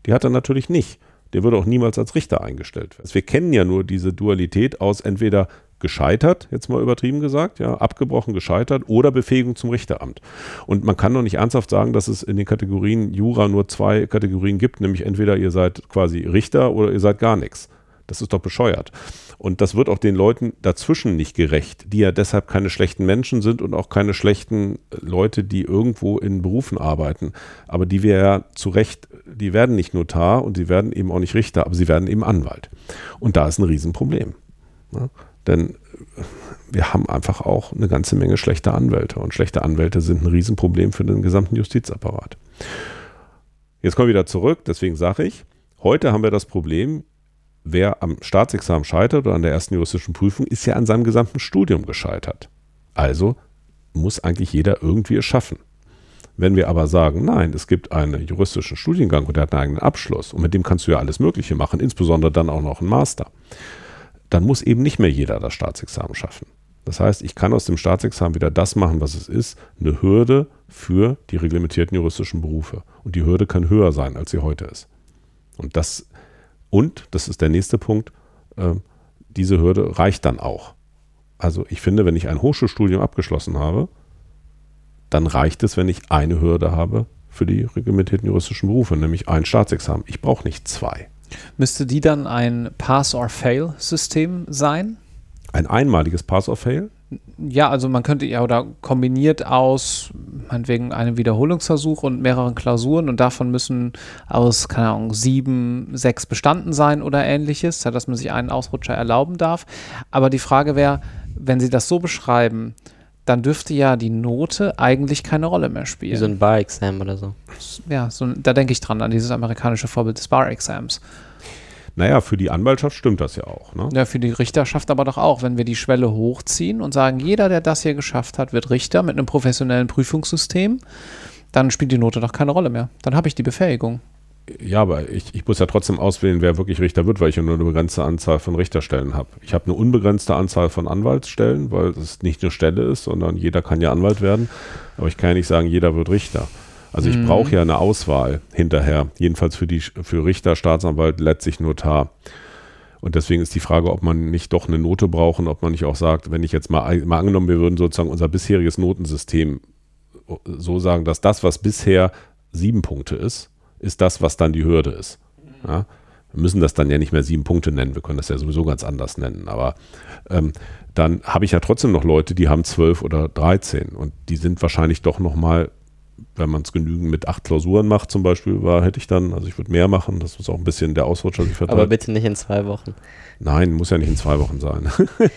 Die hat er natürlich nicht. Der würde auch niemals als Richter eingestellt werden. Wir kennen ja nur diese Dualität aus entweder gescheitert, jetzt mal übertrieben gesagt, ja, abgebrochen, gescheitert oder Befähigung zum Richteramt. Und man kann doch nicht ernsthaft sagen, dass es in den Kategorien Jura nur zwei Kategorien gibt, nämlich entweder ihr seid quasi Richter oder ihr seid gar nichts. Das ist doch bescheuert. Und das wird auch den Leuten dazwischen nicht gerecht, die ja deshalb keine schlechten Menschen sind und auch keine schlechten Leute, die irgendwo in Berufen arbeiten. Aber die wir ja zu Recht, die werden nicht Notar und sie werden eben auch nicht Richter, aber sie werden eben Anwalt. Und da ist ein Riesenproblem. Ja? Denn wir haben einfach auch eine ganze Menge schlechter Anwälte. Und schlechte Anwälte sind ein Riesenproblem für den gesamten Justizapparat. Jetzt kommen wir wieder zurück, deswegen sage ich, heute haben wir das Problem, wer am Staatsexamen scheitert oder an der ersten juristischen Prüfung, ist ja an seinem gesamten Studium gescheitert. Also muss eigentlich jeder irgendwie es schaffen. Wenn wir aber sagen, nein, es gibt einen juristischen Studiengang und der hat einen eigenen Abschluss und mit dem kannst du ja alles Mögliche machen, insbesondere dann auch noch einen Master, dann muss eben nicht mehr jeder das Staatsexamen schaffen. Das heißt, ich kann aus dem Staatsexamen wieder das machen, was es ist, eine Hürde für die reglementierten juristischen Berufe. Und die Hürde kann höher sein, als sie heute ist. Und das und, das ist der nächste Punkt, äh, diese Hürde reicht dann auch. Also ich finde, wenn ich ein Hochschulstudium abgeschlossen habe, dann reicht es, wenn ich eine Hürde habe für die reglementierten juristischen Berufe, nämlich ein Staatsexamen. Ich brauche nicht zwei. Müsste die dann ein Pass-or-Fail-System sein? Ein einmaliges Pass-or-Fail? Ja, also man könnte ja oder kombiniert aus meinetwegen einem Wiederholungsversuch und mehreren Klausuren und davon müssen aus, keine Ahnung, sieben, sechs bestanden sein oder ähnliches, dass man sich einen Ausrutscher erlauben darf. Aber die Frage wäre, wenn Sie das so beschreiben, dann dürfte ja die Note eigentlich keine Rolle mehr spielen. Wie so ein Bar-Exam oder so. Ja, so, da denke ich dran, an dieses amerikanische Vorbild des Bar-Exams. Naja, für die Anwaltschaft stimmt das ja auch. Ne? Ja, für die Richterschaft aber doch auch. Wenn wir die Schwelle hochziehen und sagen, jeder, der das hier geschafft hat, wird Richter mit einem professionellen Prüfungssystem, dann spielt die Note doch keine Rolle mehr. Dann habe ich die Befähigung. Ja, aber ich, ich muss ja trotzdem auswählen, wer wirklich Richter wird, weil ich ja nur eine begrenzte Anzahl von Richterstellen habe. Ich habe eine unbegrenzte Anzahl von Anwaltsstellen, weil es nicht eine Stelle ist, sondern jeder kann ja Anwalt werden. Aber ich kann ja nicht sagen, jeder wird Richter. Also ich mhm. brauche ja eine Auswahl hinterher, jedenfalls für die für Richter, Staatsanwalt, letztlich Notar. Und deswegen ist die Frage, ob man nicht doch eine Note braucht und ob man nicht auch sagt, wenn ich jetzt mal, mal angenommen, wir würden sozusagen unser bisheriges Notensystem so sagen, dass das, was bisher sieben Punkte ist, ist das, was dann die Hürde ist. Ja? Wir müssen das dann ja nicht mehr sieben Punkte nennen, wir können das ja sowieso ganz anders nennen, aber ähm, dann habe ich ja trotzdem noch Leute, die haben zwölf oder dreizehn und die sind wahrscheinlich doch nochmal wenn man es genügend mit acht Klausuren macht, zum Beispiel, war, hätte ich dann, also ich würde mehr machen, das muss auch ein bisschen der Ausrutscher sich verteilt. Aber bitte nicht in zwei Wochen. Nein, muss ja nicht in zwei Wochen sein.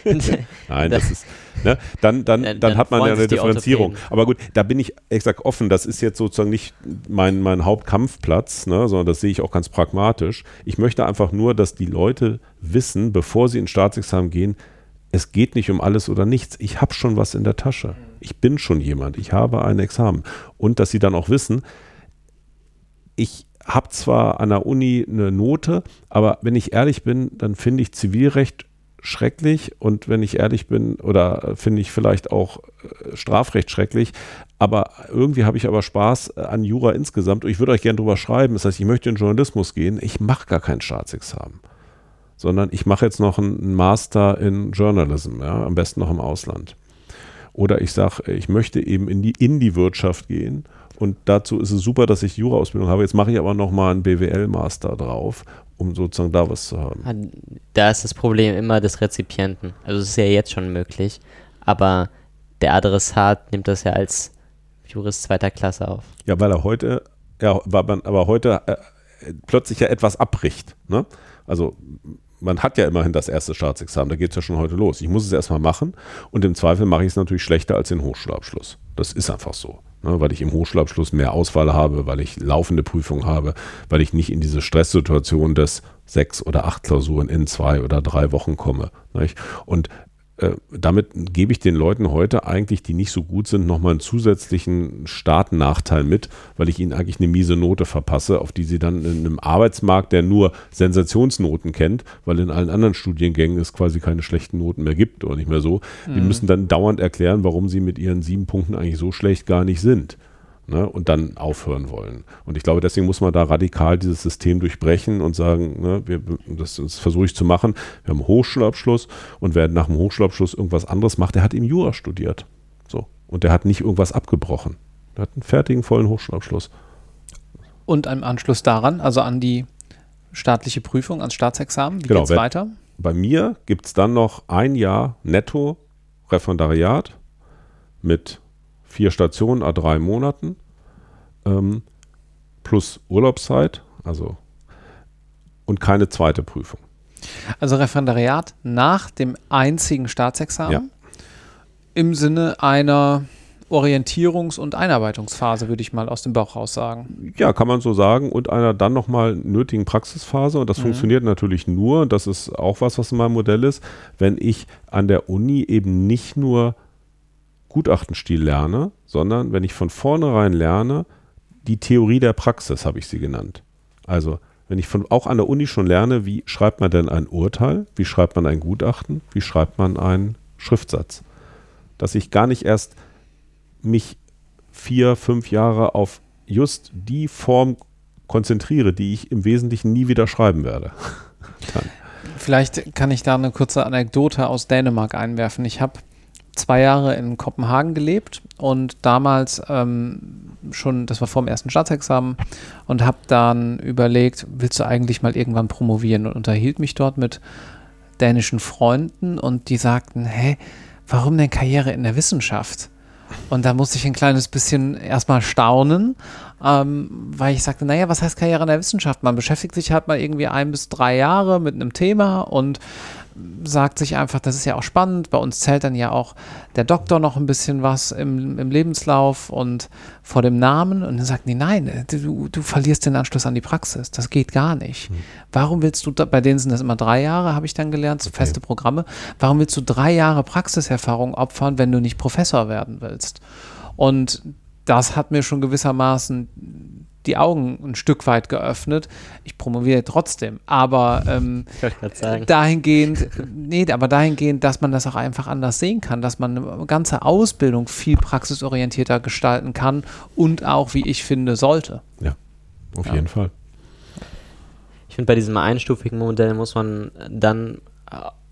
Nein, das ist, ne, dann, dann, dann, dann hat man ja eine Differenzierung. Aber gut, da bin ich exakt offen, das ist jetzt sozusagen nicht mein, mein Hauptkampfplatz, ne, sondern das sehe ich auch ganz pragmatisch. Ich möchte einfach nur, dass die Leute wissen, bevor sie ins Staatsexamen gehen, es geht nicht um alles oder nichts. Ich habe schon was in der Tasche. Ich bin schon jemand. Ich habe ein Examen. Und dass sie dann auch wissen, ich habe zwar an der Uni eine Note, aber wenn ich ehrlich bin, dann finde ich Zivilrecht schrecklich und wenn ich ehrlich bin oder finde ich vielleicht auch äh, Strafrecht schrecklich, aber irgendwie habe ich aber Spaß an Jura insgesamt und ich würde euch gerne drüber schreiben. Das heißt, ich möchte in Journalismus gehen. Ich mache gar kein Staatsexamen sondern ich mache jetzt noch einen Master in Journalism, ja, am besten noch im Ausland. Oder ich sage, ich möchte eben in die, in die Wirtschaft gehen und dazu ist es super, dass ich Jura-Ausbildung habe. Jetzt mache ich aber noch mal einen BWL-Master drauf, um sozusagen da was zu haben. Ah, da ist das Problem immer des Rezipienten. Also es ist ja jetzt schon möglich, aber der Adressat nimmt das ja als Jurist zweiter Klasse auf. Ja, weil er heute, ja, aber heute äh, plötzlich ja etwas abbricht. Ne? Also man hat ja immerhin das erste Staatsexamen, da geht es ja schon heute los. Ich muss es erstmal machen und im Zweifel mache ich es natürlich schlechter als den Hochschulabschluss. Das ist einfach so, ne, weil ich im Hochschulabschluss mehr Auswahl habe, weil ich laufende Prüfungen habe, weil ich nicht in diese Stresssituation des sechs oder acht Klausuren in zwei oder drei Wochen komme. Nicht? Und damit gebe ich den Leuten heute eigentlich, die nicht so gut sind, nochmal einen zusätzlichen Startnachteil mit, weil ich ihnen eigentlich eine miese Note verpasse, auf die sie dann in einem Arbeitsmarkt, der nur Sensationsnoten kennt, weil in allen anderen Studiengängen es quasi keine schlechten Noten mehr gibt oder nicht mehr so, mhm. die müssen dann dauernd erklären, warum sie mit ihren sieben Punkten eigentlich so schlecht gar nicht sind ne, und dann aufhören wollen. Und ich glaube, deswegen muss man da radikal dieses System durchbrechen und sagen, ne, wir, das, das versuche ich zu machen. Wir haben einen Hochschulabschluss und wer nach dem Hochschulabschluss irgendwas anderes macht, der hat im Jura studiert. So. Und der hat nicht irgendwas abgebrochen. Der hat einen fertigen, vollen Hochschulabschluss. Und im Anschluss daran, also an die staatliche Prüfung, ans Staatsexamen, wie genau, geht es weiter? Bei mir gibt es dann noch ein Jahr netto Referendariat mit vier Stationen a drei Monaten ähm, plus Urlaubszeit, also und keine zweite Prüfung. Also Referendariat nach dem einzigen Staatsexamen ja. im Sinne einer Orientierungs- und Einarbeitungsphase, würde ich mal aus dem Bauch raus sagen. Ja, kann man so sagen. Und einer dann nochmal nötigen Praxisphase. Und das mhm. funktioniert natürlich nur, das ist auch was, was in meinem Modell ist, wenn ich an der Uni eben nicht nur Gutachtenstil lerne, sondern wenn ich von vornherein lerne, die Theorie der Praxis habe ich sie genannt. Also wenn ich von, auch an der Uni schon lerne, wie schreibt man denn ein Urteil, wie schreibt man ein Gutachten, wie schreibt man einen Schriftsatz. Dass ich gar nicht erst mich vier, fünf Jahre auf just die Form konzentriere, die ich im Wesentlichen nie wieder schreiben werde. Vielleicht kann ich da eine kurze Anekdote aus Dänemark einwerfen. Ich habe zwei Jahre in Kopenhagen gelebt und damals ähm, schon, das war vor dem ersten Staatsexamen und habe dann überlegt, willst du eigentlich mal irgendwann promovieren und unterhielt mich dort mit dänischen Freunden und die sagten, hä, warum denn Karriere in der Wissenschaft? Und da musste ich ein kleines bisschen erstmal staunen, ähm, weil ich sagte, naja, was heißt Karriere in der Wissenschaft? Man beschäftigt sich halt mal irgendwie ein bis drei Jahre mit einem Thema und sagt sich einfach, das ist ja auch spannend. Bei uns zählt dann ja auch der Doktor noch ein bisschen was im, im Lebenslauf und vor dem Namen. Und dann sagt die, nein, du, du verlierst den Anschluss an die Praxis. Das geht gar nicht. Hm. Warum willst du, bei denen sind das immer drei Jahre, habe ich dann gelernt, okay. feste Programme. Warum willst du drei Jahre Praxiserfahrung opfern, wenn du nicht Professor werden willst? Und das hat mir schon gewissermaßen die Augen ein Stück weit geöffnet. Ich promoviere trotzdem, aber ähm, dahingehend, nee, aber dahingehend, dass man das auch einfach anders sehen kann, dass man eine ganze Ausbildung viel praxisorientierter gestalten kann und auch, wie ich finde, sollte. Ja, auf ja. jeden Fall. Ich finde, bei diesem einstufigen Modell muss man dann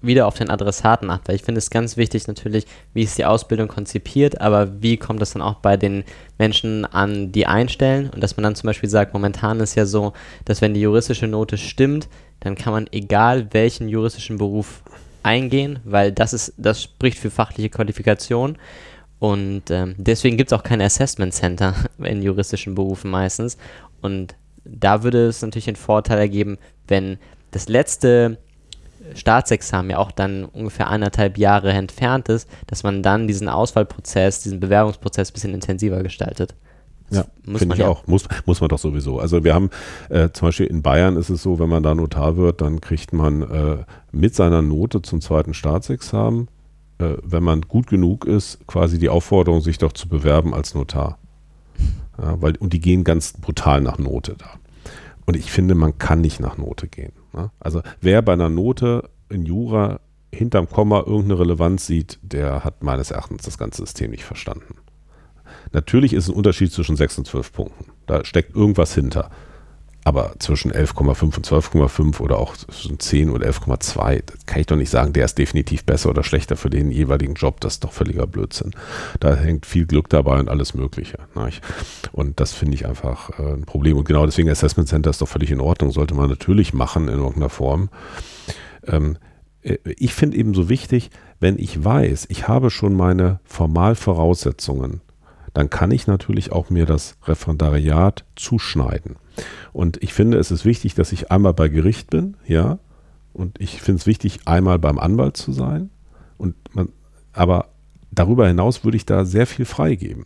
wieder auf den Adressaten achten, weil ich finde es ganz wichtig natürlich, wie ist die Ausbildung konzipiert, aber wie kommt das dann auch bei den Menschen an, die einstellen? Und dass man dann zum Beispiel sagt, momentan ist ja so, dass wenn die juristische Note stimmt, dann kann man egal welchen juristischen Beruf eingehen, weil das ist, das spricht für fachliche Qualifikation. Und ähm, deswegen gibt es auch kein Assessment Center in juristischen Berufen meistens. Und da würde es natürlich einen Vorteil ergeben, wenn das letzte Staatsexamen ja auch dann ungefähr anderthalb Jahre entfernt ist, dass man dann diesen Auswahlprozess, diesen Bewerbungsprozess ein bisschen intensiver gestaltet. Das ja, finde ich ja. auch. Muss, muss man doch sowieso. Also wir haben äh, zum Beispiel in Bayern ist es so, wenn man da Notar wird, dann kriegt man äh, mit seiner Note zum zweiten Staatsexamen, äh, wenn man gut genug ist, quasi die Aufforderung, sich doch zu bewerben als Notar. Ja, weil, und die gehen ganz brutal nach Note da. Und ich finde, man kann nicht nach Note gehen. Ne? Also wer bei einer Note in Jura hinterm Komma irgendeine Relevanz sieht, der hat meines Erachtens das ganze System nicht verstanden. Natürlich ist ein Unterschied zwischen 6 und 12 Punkten. Da steckt irgendwas hinter. Aber zwischen 11,5 und 12,5 oder auch zwischen 10 und 11,2, kann ich doch nicht sagen, der ist definitiv besser oder schlechter für den jeweiligen Job. Das ist doch völliger Blödsinn. Da hängt viel Glück dabei und alles Mögliche. Nicht? Und das finde ich einfach äh, ein Problem. Und genau deswegen Assessment Center ist doch völlig in Ordnung, sollte man natürlich machen in irgendeiner Form. Ähm, äh, ich finde eben so wichtig, wenn ich weiß, ich habe schon meine Formalvoraussetzungen, dann kann ich natürlich auch mir das Referendariat zuschneiden. Und ich finde, es ist wichtig, dass ich einmal bei Gericht bin, ja. Und ich finde es wichtig, einmal beim Anwalt zu sein. Und man, aber darüber hinaus würde ich da sehr viel freigeben.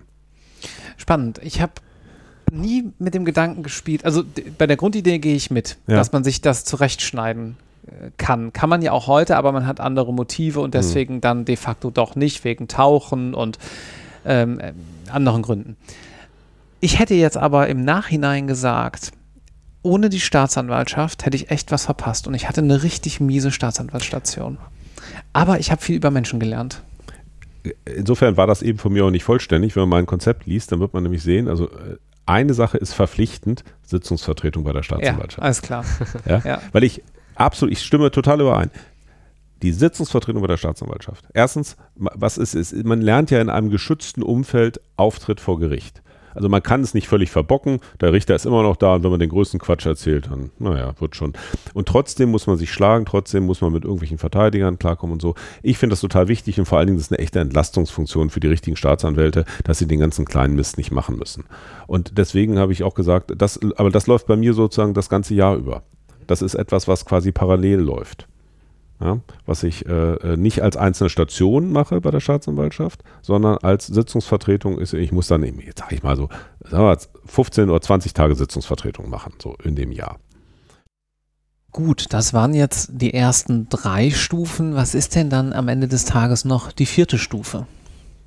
Spannend. Ich habe nie mit dem Gedanken gespielt, also bei der Grundidee gehe ich mit, ja. dass man sich das zurechtschneiden äh, kann. Kann man ja auch heute, aber man hat andere Motive und mhm. deswegen mhm. dann de facto doch nicht, wegen Tauchen und ähm, äh, anderen Gründen. Ich hätte jetzt aber im Nachhinein gesagt, ohne die Staatsanwaltschaft hätte ich echt was verpasst und ich hatte eine richtig miese Staatsanwaltsstation. Aber ich habe viel über Menschen gelernt. Insofern war das eben von mir auch nicht vollständig. Wenn man mein Konzept liest, dann wird man nämlich sehen, also äh, eine Sache ist verpflichtend, Sitzungsvertretung bei der Staatsanwaltschaft. Ja, alles klar. Ja? ja? Weil ich absolut, ich stimme total überein. Die Sitzungsvertretung bei der Staatsanwaltschaft. Erstens, was ist, ist, man lernt ja in einem geschützten Umfeld Auftritt vor Gericht. Also man kann es nicht völlig verbocken. Der Richter ist immer noch da und wenn man den größten Quatsch erzählt, dann, naja, wird schon. Und trotzdem muss man sich schlagen, trotzdem muss man mit irgendwelchen Verteidigern klarkommen und so. Ich finde das total wichtig und vor allen Dingen ist eine echte Entlastungsfunktion für die richtigen Staatsanwälte, dass sie den ganzen kleinen Mist nicht machen müssen. Und deswegen habe ich auch gesagt, das, aber das läuft bei mir sozusagen das ganze Jahr über. Das ist etwas, was quasi parallel läuft ja, was ich äh, äh, nicht als einzelne Station mache bei der Staatsanwaltschaft, sondern als Sitzungsvertretung ist, ich muss dann eben, jetzt sage ich mal so, 15 oder 20 Tage Sitzungsvertretung machen, so in dem Jahr. Gut, das waren jetzt die ersten drei Stufen. Was ist denn dann am Ende des Tages noch die vierte Stufe?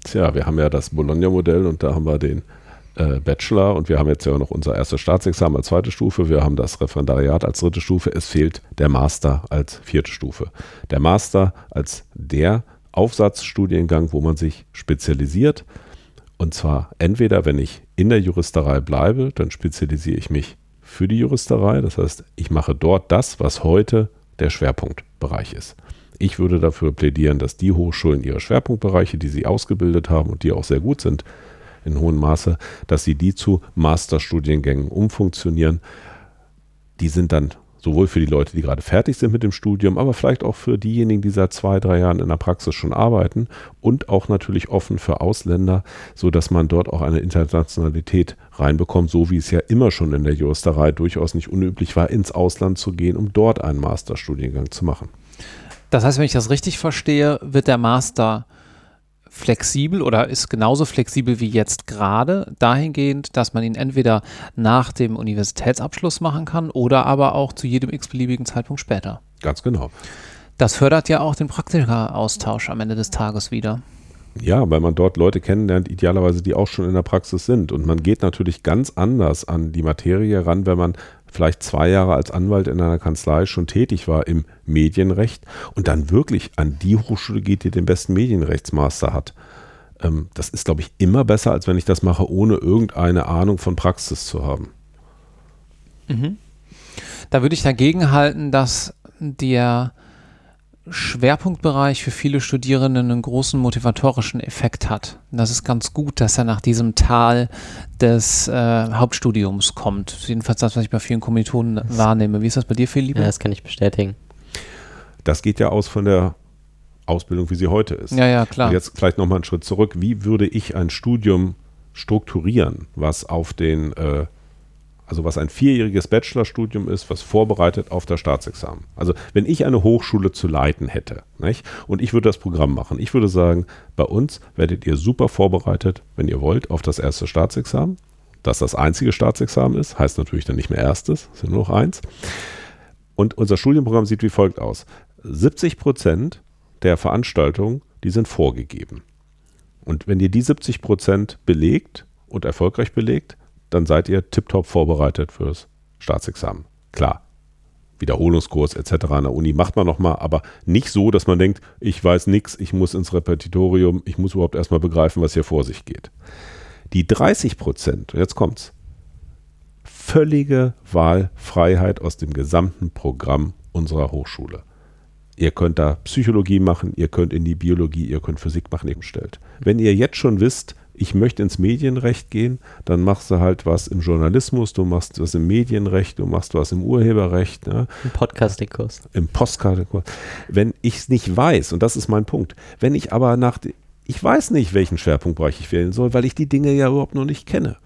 Tja, wir haben ja das Bologna-Modell und da haben wir den äh, Bachelor und wir haben jetzt ja noch unser erstes Staatsexamen als zweite Stufe, wir haben das Referendariat als dritte Stufe, es fehlt der Master als vierte Stufe. Der Master als der Aufsatzstudiengang, wo man sich spezialisiert und zwar entweder, wenn ich in der Juristerei bleibe, dann spezialisiere ich mich für die Juristerei, das heißt, ich mache dort das, was heute der Schwerpunktbereich ist. Ich würde dafür plädieren, dass die Hochschulen ihre Schwerpunktbereiche, die sie ausgebildet haben und die auch sehr gut sind, in hohem Maße, dass sie die zu Masterstudiengängen umfunktionieren. Die sind dann sowohl für die Leute, die gerade fertig sind mit dem Studium, aber vielleicht auch für diejenigen, die seit zwei, drei Jahren in der Praxis schon arbeiten und auch natürlich offen für Ausländer, so dass man dort auch eine Internationalität reinbekommt, so wie es ja immer schon in der Juristerei durchaus nicht unüblich war, ins Ausland zu gehen, um dort einen Masterstudiengang zu machen. Das heißt, wenn ich das richtig verstehe, wird der Master flexibel oder ist genauso flexibel wie jetzt gerade, dahingehend, dass man ihn entweder nach dem Universitätsabschluss machen kann oder aber auch zu jedem x-beliebigen Zeitpunkt später. Ganz genau. Das fördert ja auch den Praktika-Austausch am Ende des Tages wieder. Ja, weil man dort Leute kennenlernt, idealerweise, die auch schon in der Praxis sind. Und man geht natürlich ganz anders an die Materie ran, wenn man vielleicht zwei Jahre als Anwalt in einer Kanzlei schon tätig war im Medienrecht und dann wirklich an die Hochschule geht, die den besten Medienrechtsmaster hat. Ähm, das ist, glaube ich, immer besser, als wenn ich das mache, ohne irgendeine Ahnung von Praxis zu haben. Mhm. Da würde ich dagegen halten, dass der Schwerpunktbereich für viele Studierende einen großen motivatorischen Effekt hat. Das ist ganz gut, dass er nach diesem Tal des äh, Hauptstudiums kommt. Jedenfalls das, was ich bei vielen Kommilitonen wahrnehme. Wie ist das bei dir, Philipp? Ja, das kann ich bestätigen. Das geht ja aus von der Ausbildung, wie sie heute ist. Ja, ja, klar. Und jetzt vielleicht nochmal einen Schritt zurück. Wie würde ich ein Studium strukturieren, was auf den äh, also was ein vierjähriges Bachelorstudium ist, was vorbereitet auf das Staatsexamen. Also wenn ich eine Hochschule zu leiten hätte nicht, und ich würde das Programm machen, ich würde sagen, bei uns werdet ihr super vorbereitet, wenn ihr wollt, auf das erste Staatsexamen. Dass das einzige Staatsexamen ist, heißt natürlich dann nicht mehr erstes, es sind nur noch eins. Und unser Studienprogramm sieht wie folgt aus. 70 Prozent der Veranstaltungen, die sind vorgegeben. Und wenn ihr die 70 Prozent belegt und erfolgreich belegt, dann seid ihr tiptop vorbereitet fürs Staatsexamen. Klar, Wiederholungskurs etc. an der Uni macht man nochmal, aber nicht so, dass man denkt, ich weiß nichts, ich muss ins Repetitorium, ich muss überhaupt erstmal begreifen, was hier vor sich geht. Die 30 Prozent, jetzt kommt's, völlige Wahlfreiheit aus dem gesamten Programm unserer Hochschule. Ihr könnt da Psychologie machen, ihr könnt in die Biologie, ihr könnt Physik machen, ihr stellt. Wenn ihr jetzt schon wisst, ich möchte ins Medienrecht gehen, dann machst du halt was im Journalismus, du machst was im Medienrecht, du machst was im Urheberrecht. Ne? Im Podcasting-Kurs. Im Podcasting-Kurs. Wenn ich es nicht weiß, und das ist mein Punkt, wenn ich aber nach, ich weiß nicht, welchen Schwerpunktbereich ich wählen soll, weil ich die Dinge ja überhaupt noch nicht kenne.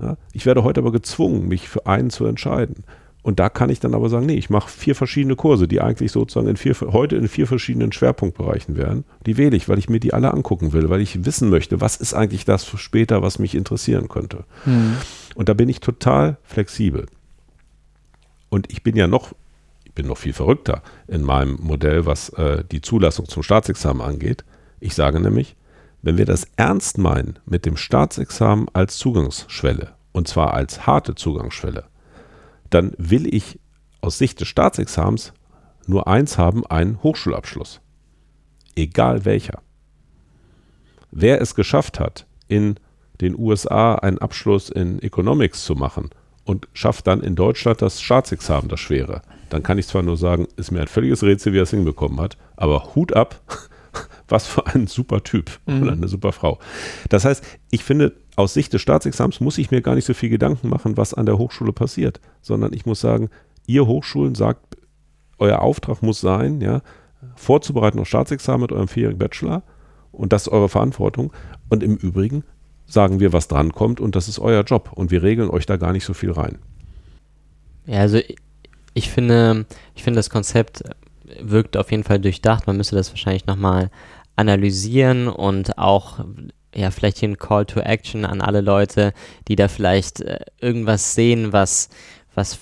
Ja? Ich werde heute aber gezwungen, mich für einen zu entscheiden. Und da kann ich dann aber sagen, nee, ich mache vier verschiedene Kurse, die eigentlich sozusagen in vier, heute in vier verschiedenen Schwerpunktbereichen wären. Die wähle ich, weil ich mir die alle angucken will, weil ich wissen möchte, was ist eigentlich das für später, was mich interessieren könnte. Mhm. Und da bin ich total flexibel. Und ich bin ja noch, ich bin noch viel verrückter in meinem Modell, was äh, die Zulassung zum Staatsexamen angeht. Ich sage nämlich, wenn wir das ernst meinen mit dem Staatsexamen als Zugangsschwelle, und zwar als harte Zugangsschwelle, dann will ich aus Sicht des Staatsexamens nur eins haben, einen Hochschulabschluss. Egal welcher. Wer es geschafft hat, in den USA einen Abschluss in Economics zu machen und schafft dann in Deutschland das Staatsexamen, das schwere, dann kann ich zwar nur sagen, ist mir ein völliges Rätsel, wie er es hinbekommen hat, aber Hut ab, was für ein super Typ mhm. oder eine super Frau. Das heißt, ich finde, aus Sicht des Staatsexamens muss ich mir gar nicht so viel Gedanken machen, was an der Hochschule passiert, sondern ich muss sagen, ihr Hochschulen sagt, euer Auftrag muss sein, ja, vorzubereiten auf Staatsexamen mit eurem vierjährigen Bachelor und das ist eure Verantwortung. Und im Übrigen sagen wir, was drankommt und das ist euer Job und wir regeln euch da gar nicht so viel rein. Ja, also ich finde, ich finde das Konzept wirkt auf jeden Fall durchdacht. Man müsste das wahrscheinlich nochmal analysieren und auch ja, vielleicht hier ein Call to Action an alle Leute, die da vielleicht äh, irgendwas sehen, was, was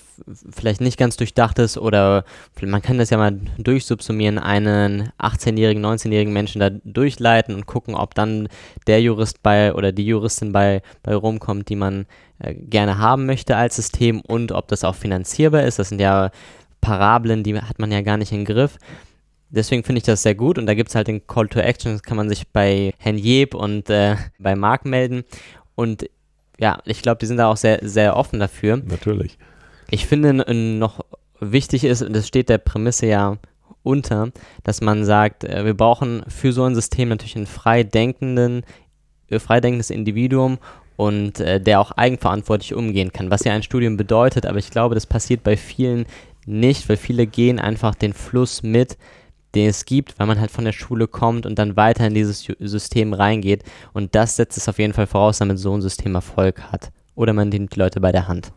vielleicht nicht ganz durchdacht ist oder man kann das ja mal durchsubsumieren, einen 18-jährigen, 19-jährigen Menschen da durchleiten und gucken, ob dann der Jurist bei oder die Juristin bei, bei rumkommt, die man äh, gerne haben möchte als System und ob das auch finanzierbar ist. Das sind ja Parabeln, die hat man ja gar nicht im Griff. Deswegen finde ich das sehr gut und da gibt es halt den Call to Action, das kann man sich bei Herrn Jeb und äh, bei Marc melden. Und ja, ich glaube, die sind da auch sehr, sehr offen dafür. Natürlich. Ich finde noch wichtig ist, und das steht der Prämisse ja unter, dass man sagt, äh, wir brauchen für so ein System natürlich einen frei denkenden, äh, freidenkendes Individuum und äh, der auch eigenverantwortlich umgehen kann, was ja ein Studium bedeutet, aber ich glaube, das passiert bei vielen nicht, weil viele gehen einfach den Fluss mit, den es gibt, weil man halt von der Schule kommt und dann weiter in dieses System reingeht und das setzt es auf jeden Fall voraus, damit so ein System Erfolg hat oder man nimmt die Leute bei der Hand.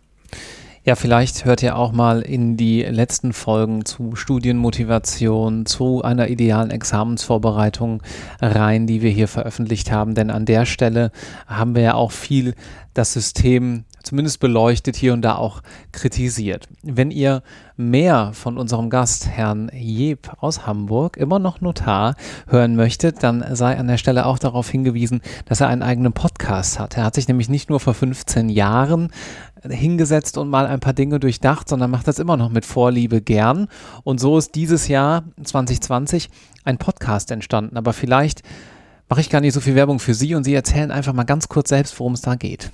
Ja, vielleicht hört ihr auch mal in die letzten Folgen zu Studienmotivation, zu einer idealen Examensvorbereitung rein, die wir hier veröffentlicht haben. Denn an der Stelle haben wir ja auch viel das System zumindest beleuchtet, hier und da auch kritisiert. Wenn ihr mehr von unserem Gast, Herrn Jeb aus Hamburg, immer noch Notar, hören möchtet, dann sei an der Stelle auch darauf hingewiesen, dass er einen eigenen Podcast hat. Er hat sich nämlich nicht nur vor 15 Jahren hingesetzt und mal ein paar Dinge durchdacht, sondern macht das immer noch mit Vorliebe gern. Und so ist dieses Jahr 2020 ein Podcast entstanden. Aber vielleicht mache ich gar nicht so viel Werbung für Sie und Sie erzählen einfach mal ganz kurz selbst, worum es da geht.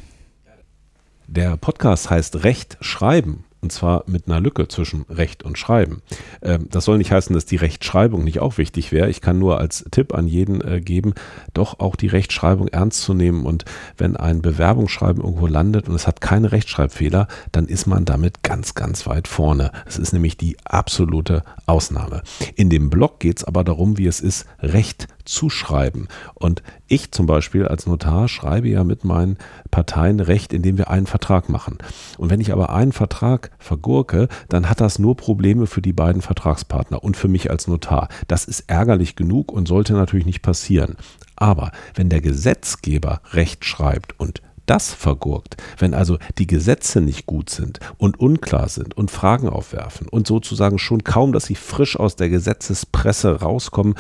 Der Podcast heißt Recht schreiben. Und zwar mit einer Lücke zwischen Recht und Schreiben. Ähm, das soll nicht heißen, dass die Rechtschreibung nicht auch wichtig wäre. Ich kann nur als Tipp an jeden äh, geben, doch auch die Rechtschreibung ernst zu nehmen. Und wenn ein Bewerbungsschreiben irgendwo landet und es hat keine Rechtschreibfehler, dann ist man damit ganz, ganz weit vorne. Es ist nämlich die absolute Ausnahme. In dem Blog geht es aber darum, wie es ist, Recht zu schreiben. Und ich zum Beispiel als Notar schreibe ja mit meinen Parteien Recht, indem wir einen Vertrag machen. Und wenn ich aber einen Vertrag vergurke, dann hat das nur Probleme für die beiden Vertragspartner und für mich als Notar. Das ist ärgerlich genug und sollte natürlich nicht passieren. Aber wenn der Gesetzgeber Recht schreibt und das vergurkt, wenn also die Gesetze nicht gut sind und unklar sind und Fragen aufwerfen und sozusagen schon kaum, dass sie frisch aus der Gesetzespresse rauskommen,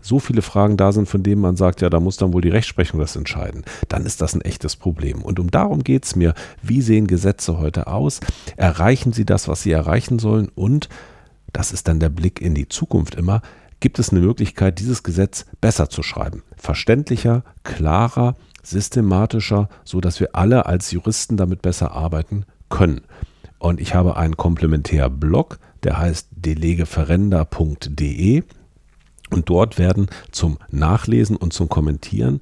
so viele Fragen da sind, von denen man sagt, ja, da muss dann wohl die Rechtsprechung das entscheiden, dann ist das ein echtes Problem. Und um darum geht es mir, wie sehen Gesetze heute aus? Erreichen sie das, was sie erreichen sollen? Und, das ist dann der Blick in die Zukunft immer, gibt es eine Möglichkeit, dieses Gesetz besser zu schreiben. Verständlicher, klarer, systematischer, so dass wir alle als Juristen damit besser arbeiten können. Und ich habe einen Komplementärblog, der heißt delegeverrender.de und dort werden zum Nachlesen und zum Kommentieren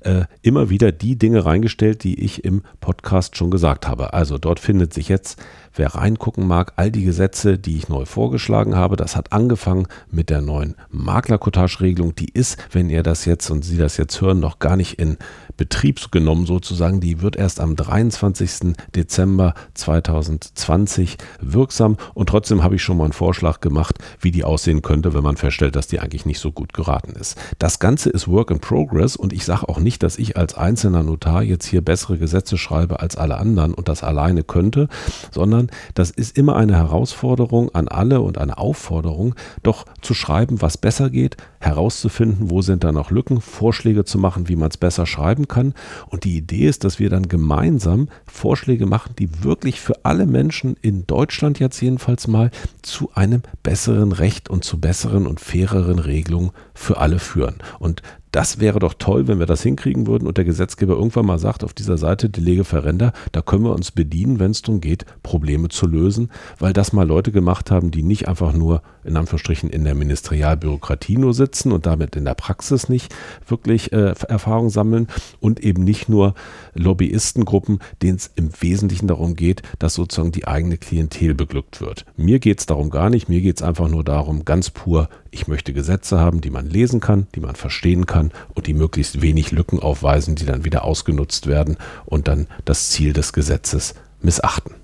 äh, immer wieder die Dinge reingestellt, die ich im Podcast schon gesagt habe. Also dort findet sich jetzt, wer reingucken mag, all die Gesetze, die ich neu vorgeschlagen habe. Das hat angefangen mit der neuen Maklerkotage-Regelung. Die ist, wenn ihr das jetzt und Sie das jetzt hören, noch gar nicht in Betrieb genommen sozusagen. Die wird erst am 23. Dezember 2020 wirksam und trotzdem habe ich schon mal einen Vorschlag gemacht, wie die aussehen könnte, wenn man feststellt, dass die eigentlich nicht so gut geraten ist. Das Ganze ist Work in Progress und ich sage auch nicht, dass ich als einzelner Notar jetzt hier bessere Gesetze schreibe als alle anderen und das alleine könnte, sondern das ist immer eine Herausforderung an alle und eine Aufforderung, doch zu schreiben, was besser geht, herauszufinden, wo sind da noch Lücken, Vorschläge zu machen, wie man es besser schreiben kann. Und die Idee ist, dass wir dann gemeinsam Vorschläge machen, die wirklich für alle Menschen in Deutschland jetzt jedenfalls mal zu einem besseren Recht und zu besseren und faireren Regelungen für alle führen. Und das wäre doch toll, wenn wir das hinkriegen würden und der Gesetzgeber irgendwann mal sagt, auf dieser Seite die Lege Verrender, da können wir uns bedienen, wenn es darum geht, Probleme zu lösen, weil das mal Leute gemacht haben, die nicht einfach nur in Anführungsstrichen in der Ministerialbürokratie nur sitzen und damit in der Praxis nicht wirklich äh, Erfahrung sammeln und eben nicht nur Lobbyistengruppen, denen es im Wesentlichen darum geht, dass sozusagen die eigene Klientel beglückt wird. Mir geht es darum gar nicht, mir geht es einfach nur darum, ganz pur, ich möchte Gesetze haben, die man lesen kann, die man verstehen kann und die möglichst wenig Lücken aufweisen, die dann wieder ausgenutzt werden und dann das Ziel des Gesetzes missachten.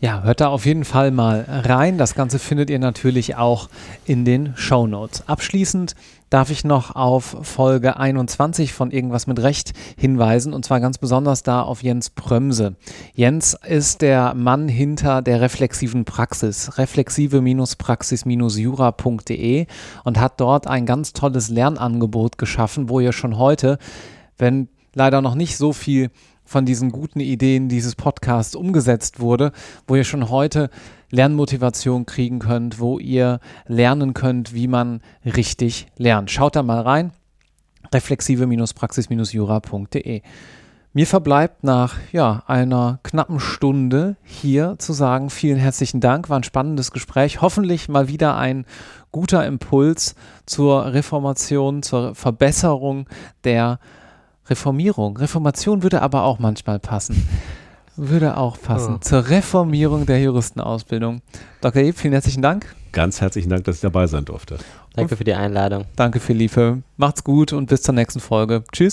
Ja, hört da auf jeden Fall mal rein. Das Ganze findet ihr natürlich auch in den Show Notes. Abschließend darf ich noch auf Folge 21 von Irgendwas mit Recht hinweisen und zwar ganz besonders da auf Jens Prömse. Jens ist der Mann hinter der reflexiven Praxis, reflexive-praxis-jura.de und hat dort ein ganz tolles Lernangebot geschaffen, wo ihr schon heute, wenn leider noch nicht so viel von diesen guten Ideen dieses Podcasts umgesetzt wurde, wo ihr schon heute Lernmotivation kriegen könnt, wo ihr lernen könnt, wie man richtig lernt. Schaut da mal rein. reflexive-praxis-jura.de. Mir verbleibt nach ja, einer knappen Stunde hier zu sagen, vielen herzlichen Dank, war ein spannendes Gespräch. Hoffentlich mal wieder ein guter Impuls zur Reformation, zur Verbesserung der Reformierung. Reformation würde aber auch manchmal passen. Würde auch passen. Oh. Zur Reformierung der Juristenausbildung. Dr. Eb, vielen herzlichen Dank. Ganz herzlichen Dank, dass ich dabei sein durfte. Danke für die Einladung. Danke, Philippe. Macht's gut und bis zur nächsten Folge. Tschüss.